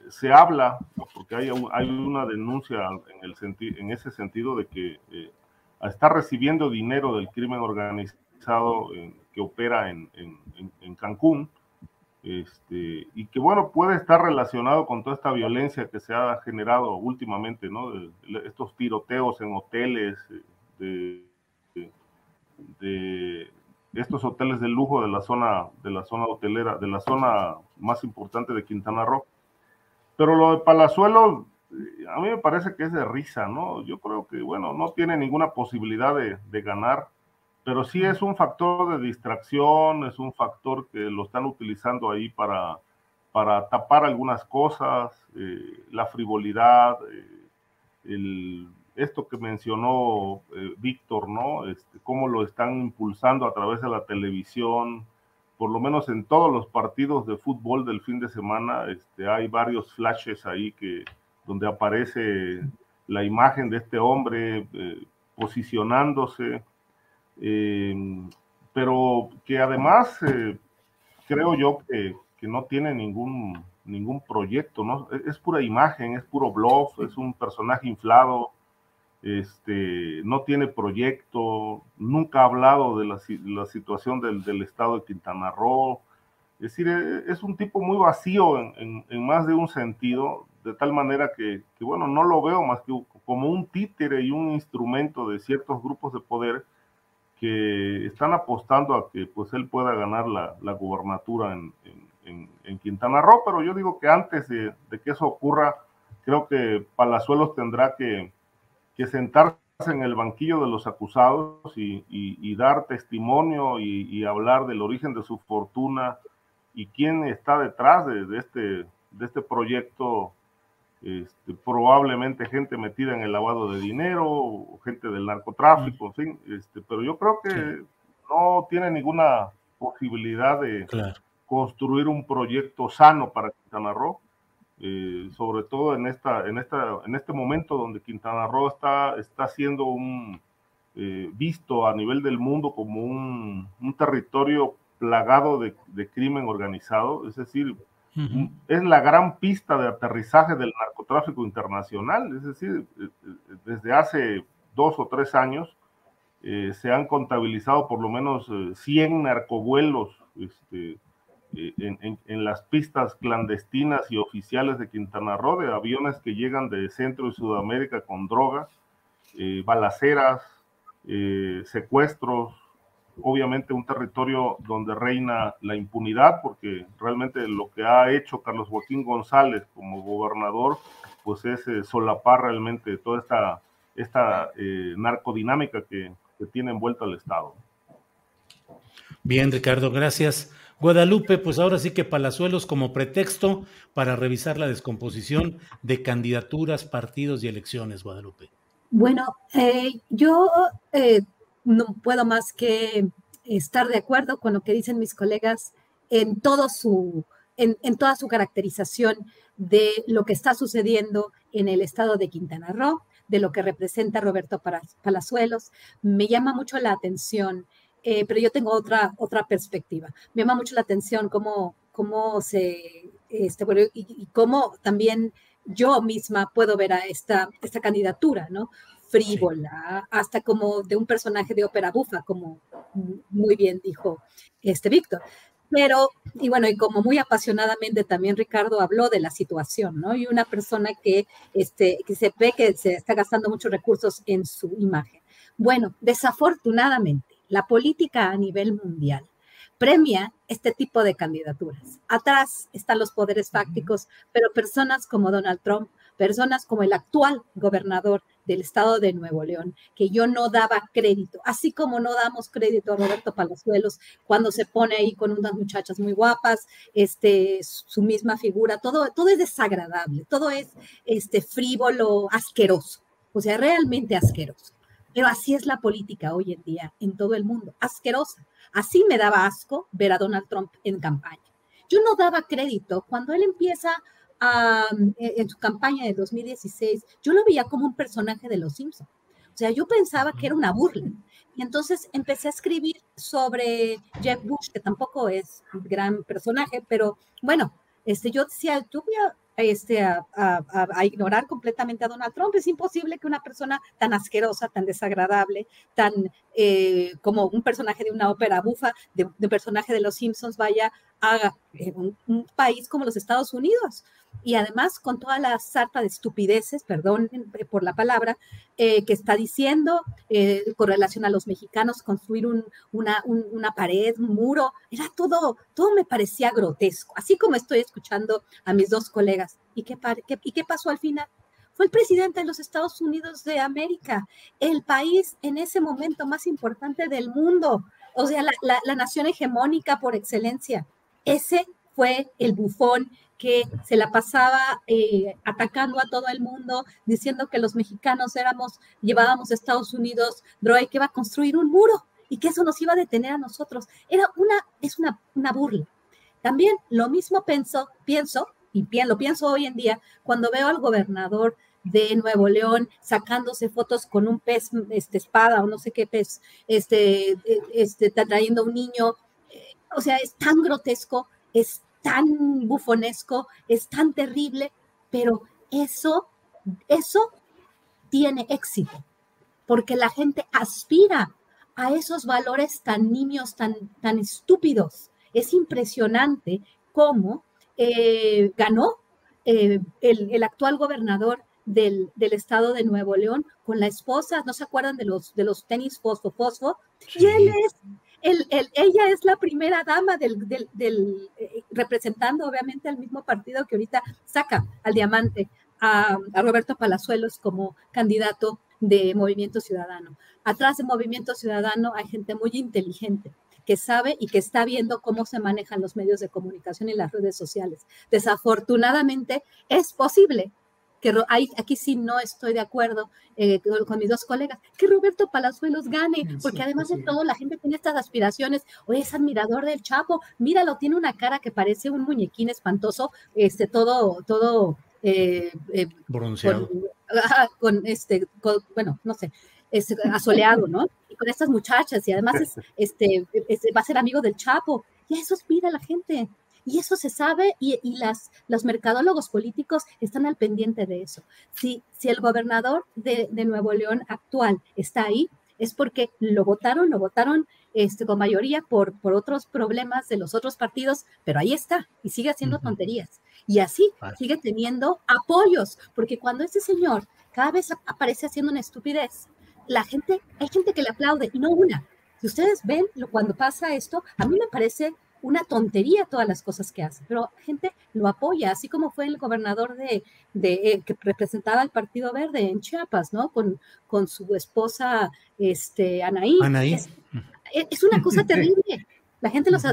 se habla, porque hay, hay una denuncia en, el en ese sentido de que está recibiendo dinero del crimen organizado que opera en, en, Cancún, este, y que bueno, puede estar relacionado con toda esta violencia que se ha generado últimamente, ¿no? estos tiroteos en hoteles, de, de, estos hoteles de lujo de la zona, de la zona hotelera, de la zona más importante de Quintana Roo. Pero lo de Palazuelo, eh, a mí me parece que es de risa, ¿no? Yo creo que, bueno, no tiene ninguna posibilidad de, ganar, pero sí es un factor de distracción, es un factor que lo están utilizando ahí para, para tapar algunas cosas, eh, la frivolidad, eh, esto que mencionó Víctor, ¿no? Este, cómo lo están impulsando a través de la televisión, por lo menos en todos los partidos de fútbol del fin de semana, este, hay varios flashes ahí que, donde aparece la imagen de este hombre eh, posicionándose, eh, pero que además eh, creo yo que, que, no tiene ningún, ningún proyecto, ¿no? Es, pura imagen, es puro bluff, es un personaje inflado, este, no tiene proyecto, nunca ha hablado de la, situación del, estado de Quintana Roo. Es decir, e, es un tipo muy vacío en, más de un sentido, de tal manera que, bueno, no lo veo más que como un títere y un instrumento de ciertos grupos de poder que están apostando a que pues él pueda ganar la, la gubernatura en, Quintana Roo, pero yo digo que antes de que eso ocurra, creo que Palazuelos tendrá que, que sentarse en el banquillo de los acusados y, dar testimonio y, hablar del origen de su fortuna y quién está detrás de, este, de este proyecto. Este, probablemente gente metida en el lavado de dinero, gente del narcotráfico, este, pero yo creo que no tiene ninguna posibilidad de construir un proyecto sano para Quintana Roo eh, sobre todo en, esta, en, esta, en este momento donde Quintana Roo está, está siendo un, eh, visto a nivel del mundo como un, un, territorio plagado de, crimen organizado, es decir, es la gran pista de aterrizaje del narcotráfico internacional, es decir, eh, eh, desde hace dos o tres años eh, se han contabilizado por lo menos 100 narcovuelos este, en, en, las pistas clandestinas y oficiales de Quintana Roo, de aviones que llegan de Centro y Sudamérica con drogas, balaceras, secuestros, obviamente un territorio donde reina la impunidad, porque realmente lo que ha hecho Carlos Joaquín González como gobernador, pues es eh, solapar realmente toda esta, esta eh, narcodinámica que, que tiene envuelto al Estado. Bien, Ricardo, gracias. Guadalupe, pues ahora sí que Palazuelos como pretexto para revisar la descomposición de candidaturas, partidos y elecciones, Guadalupe. Bueno, eh, yo no puedo más que estar de acuerdo con lo que dicen mis colegas en, todo su, en, toda su caracterización de lo que está sucediendo en el estado de Quintana Roo, de lo que representa Roberto Palazuelos. Me llama mucho la atención, eh, pero yo tengo otra, otra perspectiva. Me llama mucho la atención cómo, cómo se, este, y, cómo también yo misma puedo ver a esta, esta candidatura, ¿no? Frívola, hasta como de un personaje de ópera bufa, como muy bien dijo este Víctor. Pero, y bueno, y como muy apasionadamente también Ricardo habló de la situación, ¿no? Y una persona que, este, que se ve que se está gastando muchos recursos en su imagen. Bueno, desafortunadamente, la política a nivel mundial premia este tipo de candidaturas. Atrás están los poderes fácticos, pero personas como Donald Trump, personas como el actual gobernador del estado de Nuevo León, que yo no daba crédito, así como no damos crédito a Roberto Palazuelos cuando se pone ahí con unas muchachas muy guapas, este, su misma figura, todo, todo es desagradable, todo es este, frívolo, asqueroso, o sea, realmente asqueroso. Pero así es la política hoy en día en todo el mundo, asquerosa. Así me daba asco ver a Donald Trump en campaña. Yo no daba crédito cuando él empieza en su campaña de 2016, yo lo veía como un personaje de Los Simpsons. O sea, yo pensaba que era una burla. Y entonces empecé a escribir sobre Jeff Bush, que tampoco es un gran personaje, pero bueno, este, yo decía, yo voy a este, a, ignorar completamente a Donald Trump. Es imposible que una persona tan asquerosa, tan desagradable, tan eh, como un personaje de una ópera bufa, de, un personaje de los Simpsons, vaya a eh, un, país como los Estados Unidos. Y además con toda la sarta de estupideces, perdón eh, por la palabra, que está diciendo con relación a los mexicanos, construir una, una pared, un muro, era todo, todo me parecía grotesco, así como estoy escuchando a mis dos colegas. ¿Y qué, ¿Y qué pasó al final? Fue el presidente de los Estados Unidos de América, el país en ese momento más importante del mundo, o sea, la, nación hegemónica por excelencia. Ese fue el bufón que se la pasaba eh, atacando a todo el mundo, diciendo que los mexicanos éramos, llevábamos a Estados Unidos droga que iba a construir un muro y que eso nos iba a detener a nosotros. Era una, es una, una burla. También lo mismo pienso, pienso y lo pienso hoy en día, cuando veo al gobernador de Nuevo León sacándose fotos con un pez, este, espada o no sé qué pez, este, este, trayendo un niño, eh, o sea, es tan grotesco, es tan bufonesco, es tan terrible, pero eso, eso tiene éxito, porque la gente aspira a esos valores tan niños, tan, tan estúpidos. Es impresionante cómo eh, ganó eh, el, actual gobernador del, estado de Nuevo León con la esposa, ¿no se acuerdan de los, de los tenis fosfo fosfo? Y él es, el, ella es la primera dama del, del, eh, representando obviamente al mismo partido que ahorita saca al diamante a, a Roberto Palazuelos como candidato de Movimiento Ciudadano. Atrás de Movimiento Ciudadano hay gente muy inteligente que sabe y que está viendo cómo se manejan los medios de comunicación y las redes sociales. Desafortunadamente es posible que aquí sí no estoy de acuerdo eh, con, mis dos colegas, que Roberto Palazuelos gane, porque además de todo la gente tiene estas aspiraciones, o es admirador del Chapo, míralo, tiene una cara que parece un muñequín espantoso, este, todo, todo eh, eh, bronceado. Con, este, bueno, no sé, es asoleado, ¿no? Y con estas muchachas, y además es, este, va a ser amigo del Chapo, y eso aspira la gente. Y eso se sabe y, las, los mercadólogos políticos están al pendiente de eso. Si, si el gobernador de, de Nuevo León actual está ahí, es porque lo votaron, lo votaron este, con mayoría por, por otros problemas de los otros partidos, pero ahí está y sigue haciendo tonterías. Y así sigue teniendo apoyos, porque cuando ese señor cada vez aparece haciendo una estupidez, la gente, hay gente que le aplaude y no una. Si ustedes ven cuando pasa esto, a mí me parece una tontería todas las cosas que hace, pero la gente lo apoya, así como fue el gobernador de, de eh, que representaba al Partido Verde en Chiapas, ¿no? Con, con su esposa, este, Anaí. Anaí. Es, una cosa terrible. La gente los,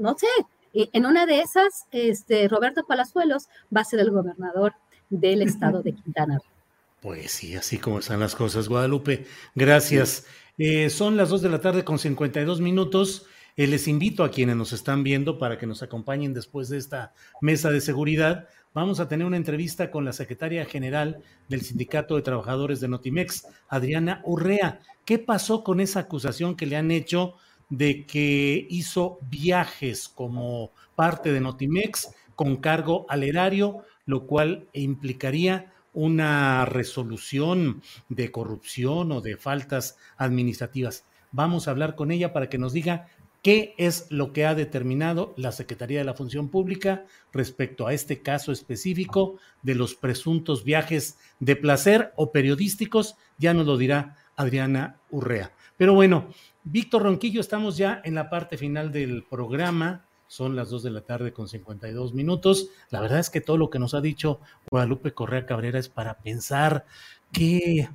no sé, en una de esas, este, Roberto Palazuelos va a ser el gobernador del estado de Quintana Roo. Pues sí, así como están las cosas, Guadalupe. Gracias. Eh, son las 2 de la tarde con 52 minutos. Eh, les invito a quienes nos están viendo para que nos acompañen después de esta mesa de seguridad. Vamos a tener una entrevista con la secretaria general del Sindicato de Trabajadores de Notimex, Adriana Urrea. ¿Qué pasó con esa acusación que le han hecho de que hizo viajes como parte de Notimex con cargo al erario, lo cual implicaría una resolución de corrupción o de faltas administrativas. Vamos a hablar con ella para que nos diga qué es lo que ha determinado la Secretaría de la Función Pública respecto a este caso específico de los presuntos viajes de placer o periodísticos, ya nos lo dirá Adriana Urrea. Pero bueno, Víctor Ronquillo, estamos ya en la parte final del programa. Son las dos de la tarde con 52 minutos. La verdad es que todo lo que nos ha dicho Guadalupe Correa Cabrera es para pensar qué,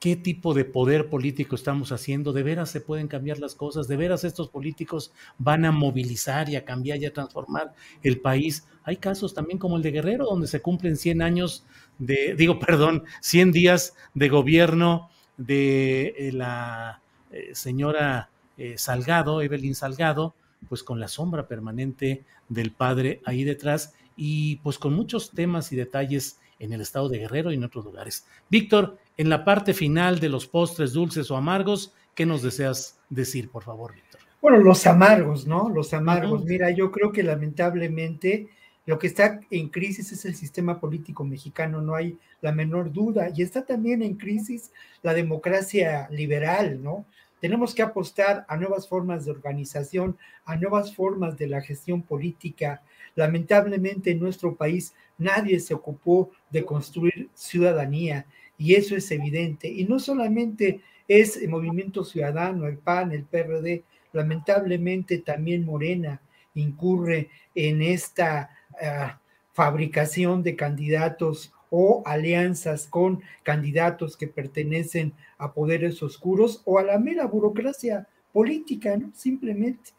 qué tipo de poder político estamos haciendo, de veras se pueden cambiar las cosas, de veras estos políticos van a movilizar y a cambiar y a transformar el país. Hay casos también como el de Guerrero, donde se cumplen 100 años de, digo, perdón, 100 días de gobierno de eh, la eh, señora eh, Salgado, Evelyn Salgado, pues con la sombra permanente del padre ahí detrás y pues con muchos temas y detalles en el estado de Guerrero y en otros lugares. Víctor, en la parte final de los postres dulces o amargos, ¿qué nos deseas decir, por favor, Víctor? Bueno, los amargos, ¿no? Los amargos. Mira, yo creo que lamentablemente lo que está en crisis es el sistema político mexicano, no hay la menor duda. Y está también en crisis la democracia liberal, ¿no? Tenemos que apostar a nuevas formas de organización, a nuevas formas de la gestión política. Lamentablemente en nuestro país nadie se ocupó de construir ciudadanía y eso es evidente. Y no solamente es el movimiento ciudadano, el PAN, el PRD, lamentablemente también Morena incurre en esta ah, fabricación de candidatos o alianzas con candidatos que pertenecen a poderes oscuros o a la mera burocracia política, ¿no? Simplemente.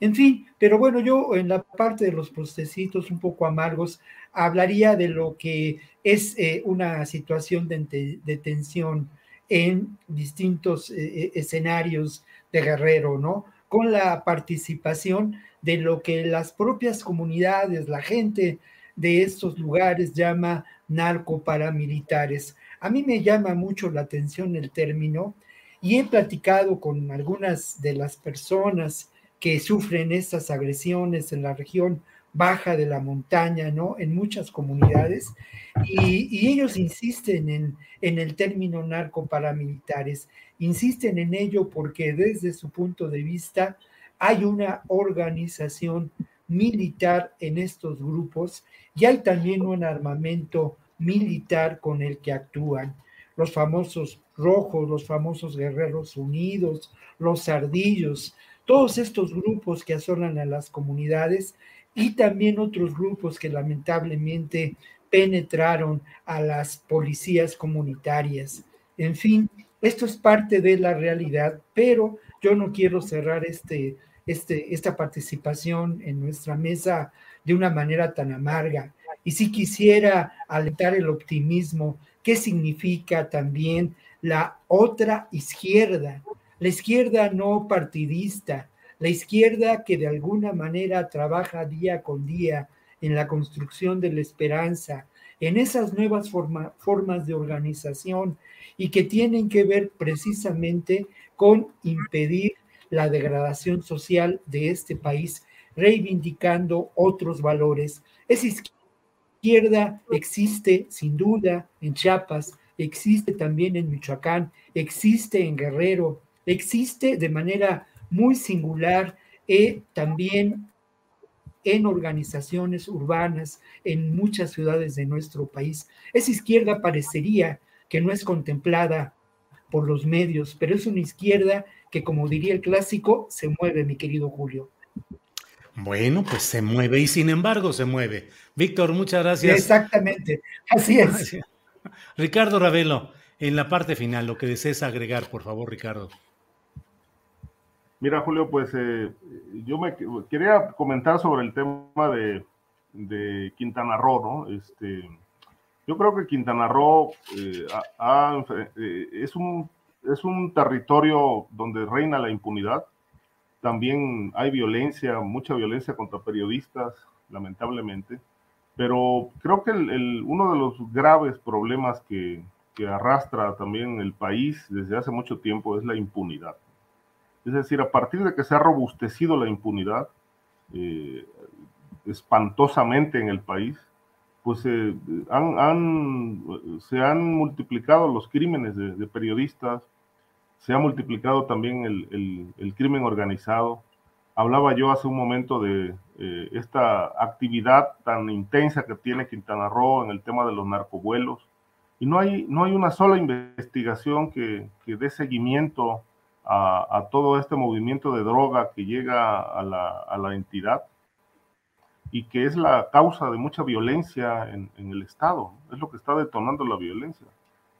En fin, pero bueno, yo en la parte de los postecitos un poco amargos hablaría de lo que es eh, una situación de, tensión en distintos eh, eh, escenarios de Guerrero, ¿no? Con la participación de lo que las propias comunidades, la gente de estos lugares llama narcoparamilitares. A mí me llama mucho la atención el término y he platicado con algunas de las personas que sufren estas agresiones en la región baja de la montaña, ¿no? En muchas comunidades. Y, ellos insisten en, el término narcoparamilitares. Insisten en ello porque desde su punto de vista hay una organización militar en estos grupos y hay también un armamento militar con el que actúan. Los famosos rojos, los famosos guerreros unidos, los ardillos, todos estos grupos que asolan a las comunidades y también otros grupos que lamentablemente penetraron a las policías comunitarias. En fin, esto es parte de la realidad, pero yo no quiero cerrar este, este, esta participación en nuestra mesa de una manera tan amarga. Y si quisiera alentar el optimismo, ¿qué significa también la otra izquierda? La izquierda no partidista, la izquierda que de alguna manera trabaja día con día en la construcción de la esperanza, en esas nuevas formas de organización y que tienen que ver precisamente con impedir la degradación social de este país, reivindicando otros valores. Esa izquierda existe sin duda en Chiapas, existe también en Michoacán, existe en Guerrero, existe de manera muy singular y también en organizaciones urbanas en muchas ciudades de nuestro país. Esa izquierda parecería que no es contemplada por los medios, pero es una izquierda que, como diría el clásico, se mueve, mi querido Julio. Bueno, pues se mueve y sin embargo se mueve. Víctor, muchas gracias. Exactamente, así es. Ricardo Ravelo, en la parte final, lo que desees agregar, por favor, Ricardo. Mira, Julio, pues eh, yo me quería comentar sobre el tema de, Quintana Roo, ¿no? Este, yo creo que Quintana Roo eh, eh, es, un, es un territorio donde reina la impunidad. También hay violencia, mucha violencia contra periodistas, lamentablemente. Pero creo que uno de los graves problemas que, que arrastra también el país desde hace mucho tiempo es la impunidad. Es decir, a partir de que se ha robustecido la impunidad eh, espantosamente en el país, pues eh, se han multiplicado los crímenes de, periodistas, se ha multiplicado también el, crimen organizado. Hablaba yo hace un momento de eh, esta actividad tan intensa que tiene Quintana Roo en el tema de los narcovuelos, y no hay, no hay una sola investigación que, que dé seguimiento a, todo este movimiento de droga que llega a la, entidad y que es la causa de mucha violencia en, el Estado, es lo que está detonando la violencia.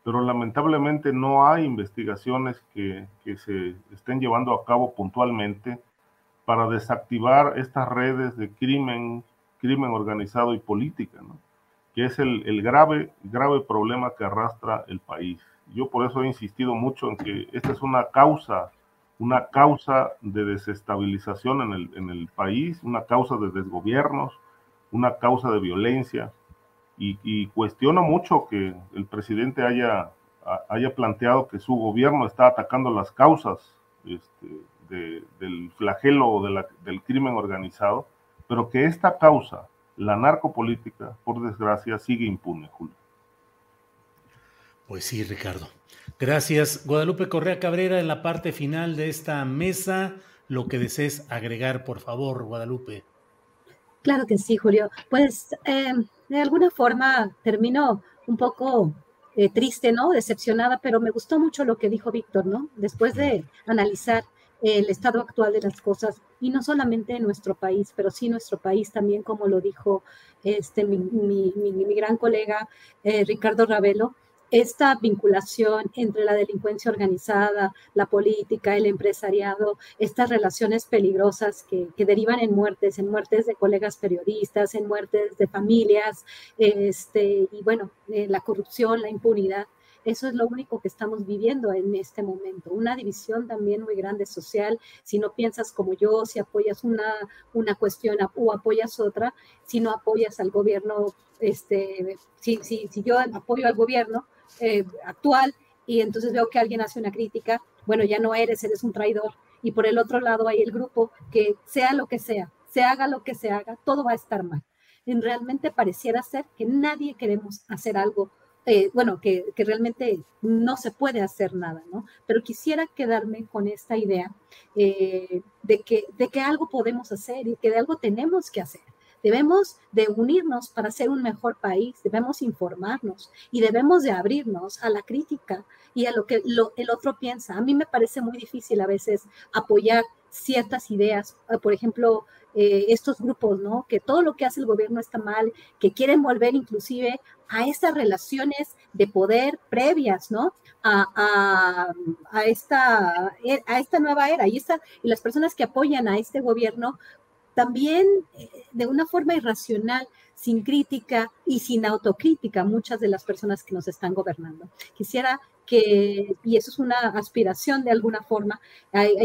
Pero lamentablemente no hay investigaciones que, se estén llevando a cabo puntualmente para desactivar estas redes de crimen, crimen organizado y política, que es el, el, grave, grave problema que arrastra el país. Yo por eso he insistido mucho en que esta es una causa, una causa de desestabilización en el, en el país, una causa de desgobiernos, una causa de violencia. Y, cuestiono mucho que el presidente haya, haya planteado que su gobierno está atacando las causas este, del flagelo de del crimen organizado, pero que esta causa, la narcopolítica, por desgracia, sigue impune, Julio. Pues sí, Ricardo. Gracias. Guadalupe Correa Cabrera, en la parte final de esta mesa, lo que desees agregar, por favor, Guadalupe. Claro que sí, Julio. Pues eh, de alguna forma termino un poco eh, triste, ¿no? Decepcionada, pero me gustó mucho lo que dijo Víctor, ¿no? Después de analizar el estado actual de las cosas, y no solamente en nuestro país, pero sí nuestro país también, como lo dijo este, mi, mi, gran colega eh, Ricardo Ravelo, esta vinculación entre la delincuencia organizada, la política, el empresariado, estas relaciones peligrosas que, derivan en muertes, en muertes de colegas periodistas, en muertes de familias, este, y bueno, eh, la corrupción, la impunidad. Eso es lo único que estamos viviendo en este momento. Una división también muy grande social. Si no piensas como yo, si apoyas una, una cuestión o apoyas otra, si no apoyas al gobierno, este, si, si, si yo apoyo al gobierno, eh, actual y entonces veo que alguien hace una crítica, bueno, ya no eres, eres un traidor. Y por el otro lado hay el grupo que sea lo que sea, se haga lo que se haga, todo va a estar mal. Y realmente pareciera ser que nadie queremos hacer algo, eh, bueno, que, que, realmente no se puede hacer nada, ¿no? Pero quisiera quedarme con esta idea eh, de, que, de que algo podemos hacer y que de algo tenemos que hacer. Debemos de unirnos para ser un mejor país, debemos informarnos y debemos de abrirnos a la crítica y a lo que el otro piensa. A mí me parece muy difícil a veces apoyar ciertas ideas, eh, por ejemplo, eh, estos grupos, ¿no? Que todo lo que hace el gobierno está mal, que quieren volver inclusive a estas relaciones de poder previas, ¿no? A, esta, a esta nueva era. Y, esta, y las personas que apoyan a este gobierno, también eh, de una forma irracional, sin crítica y sin autocrítica, muchas de las personas que nos están gobernando. Quisiera que, y eso es una aspiración de alguna forma,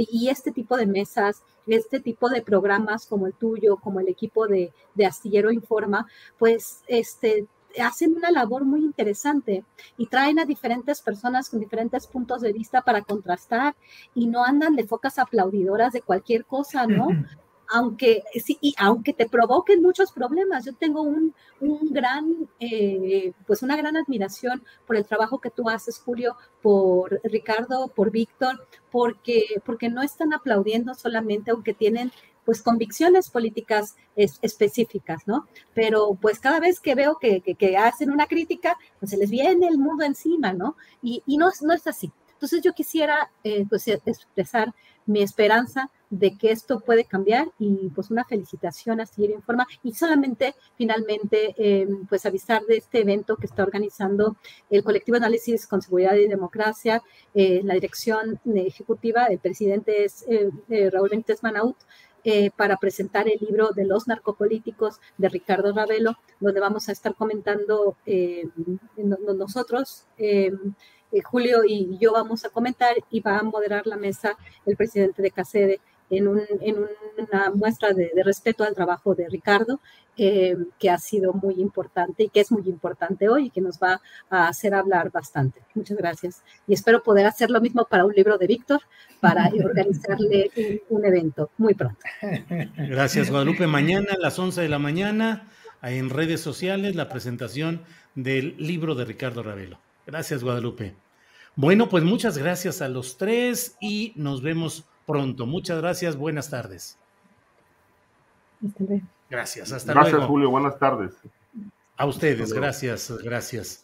y este tipo de mesas, este tipo de programas como el tuyo, como el equipo de, Astillero Informa, pues este, hacen una labor muy interesante y traen a diferentes personas con diferentes puntos de vista para contrastar y no andan de focas aplaudidoras de cualquier cosa, ¿no? aunque, sí, y aunque te provoquen muchos problemas. Yo tengo un, un gran, eh, pues una gran admiración por el trabajo que tú haces, Julio, por Ricardo, por Víctor, porque, porque no están aplaudiendo solamente, aunque tienen pues convicciones políticas específicas, ¿no? Pero pues cada vez que veo que, que, hacen una crítica, pues se les viene el mundo encima, ¿no? Y, y no, no es así. Entonces yo quisiera eh, pues expresar mi esperanza de que esto puede cambiar y pues una felicitación a Seguir Informa. Y solamente finalmente em, pues avisar de este evento que está organizando el colectivo Análisis con Seguridad y Democracia, eh, la dirección ejecutiva, el presidente es eh, eh, Raúl Benítez Manaut, para presentar el libro de los narcopolíticos de Ricardo Ravelo, donde vamos a estar comentando nosotros em, Julio y yo vamos a comentar y va a moderar la mesa el presidente de CACEDE en, una muestra de, respeto al trabajo de Ricardo, eh, que ha sido muy importante y que es muy importante hoy y que nos va a hacer hablar bastante. Muchas gracias. Y espero poder hacer lo mismo para un libro de Víctor, para organizarle un, evento muy pronto. Gracias, Guadalupe. Mañana a las 11 de la mañana, en redes sociales, la presentación del libro de Ricardo Ravelo. Gracias, Guadalupe. Bueno, pues muchas gracias a los tres y nos vemos pronto. Muchas gracias, buenas tardes. Gracias, hasta luego. Gracias, Julio, buenas tardes. A ustedes, gracias, gracias.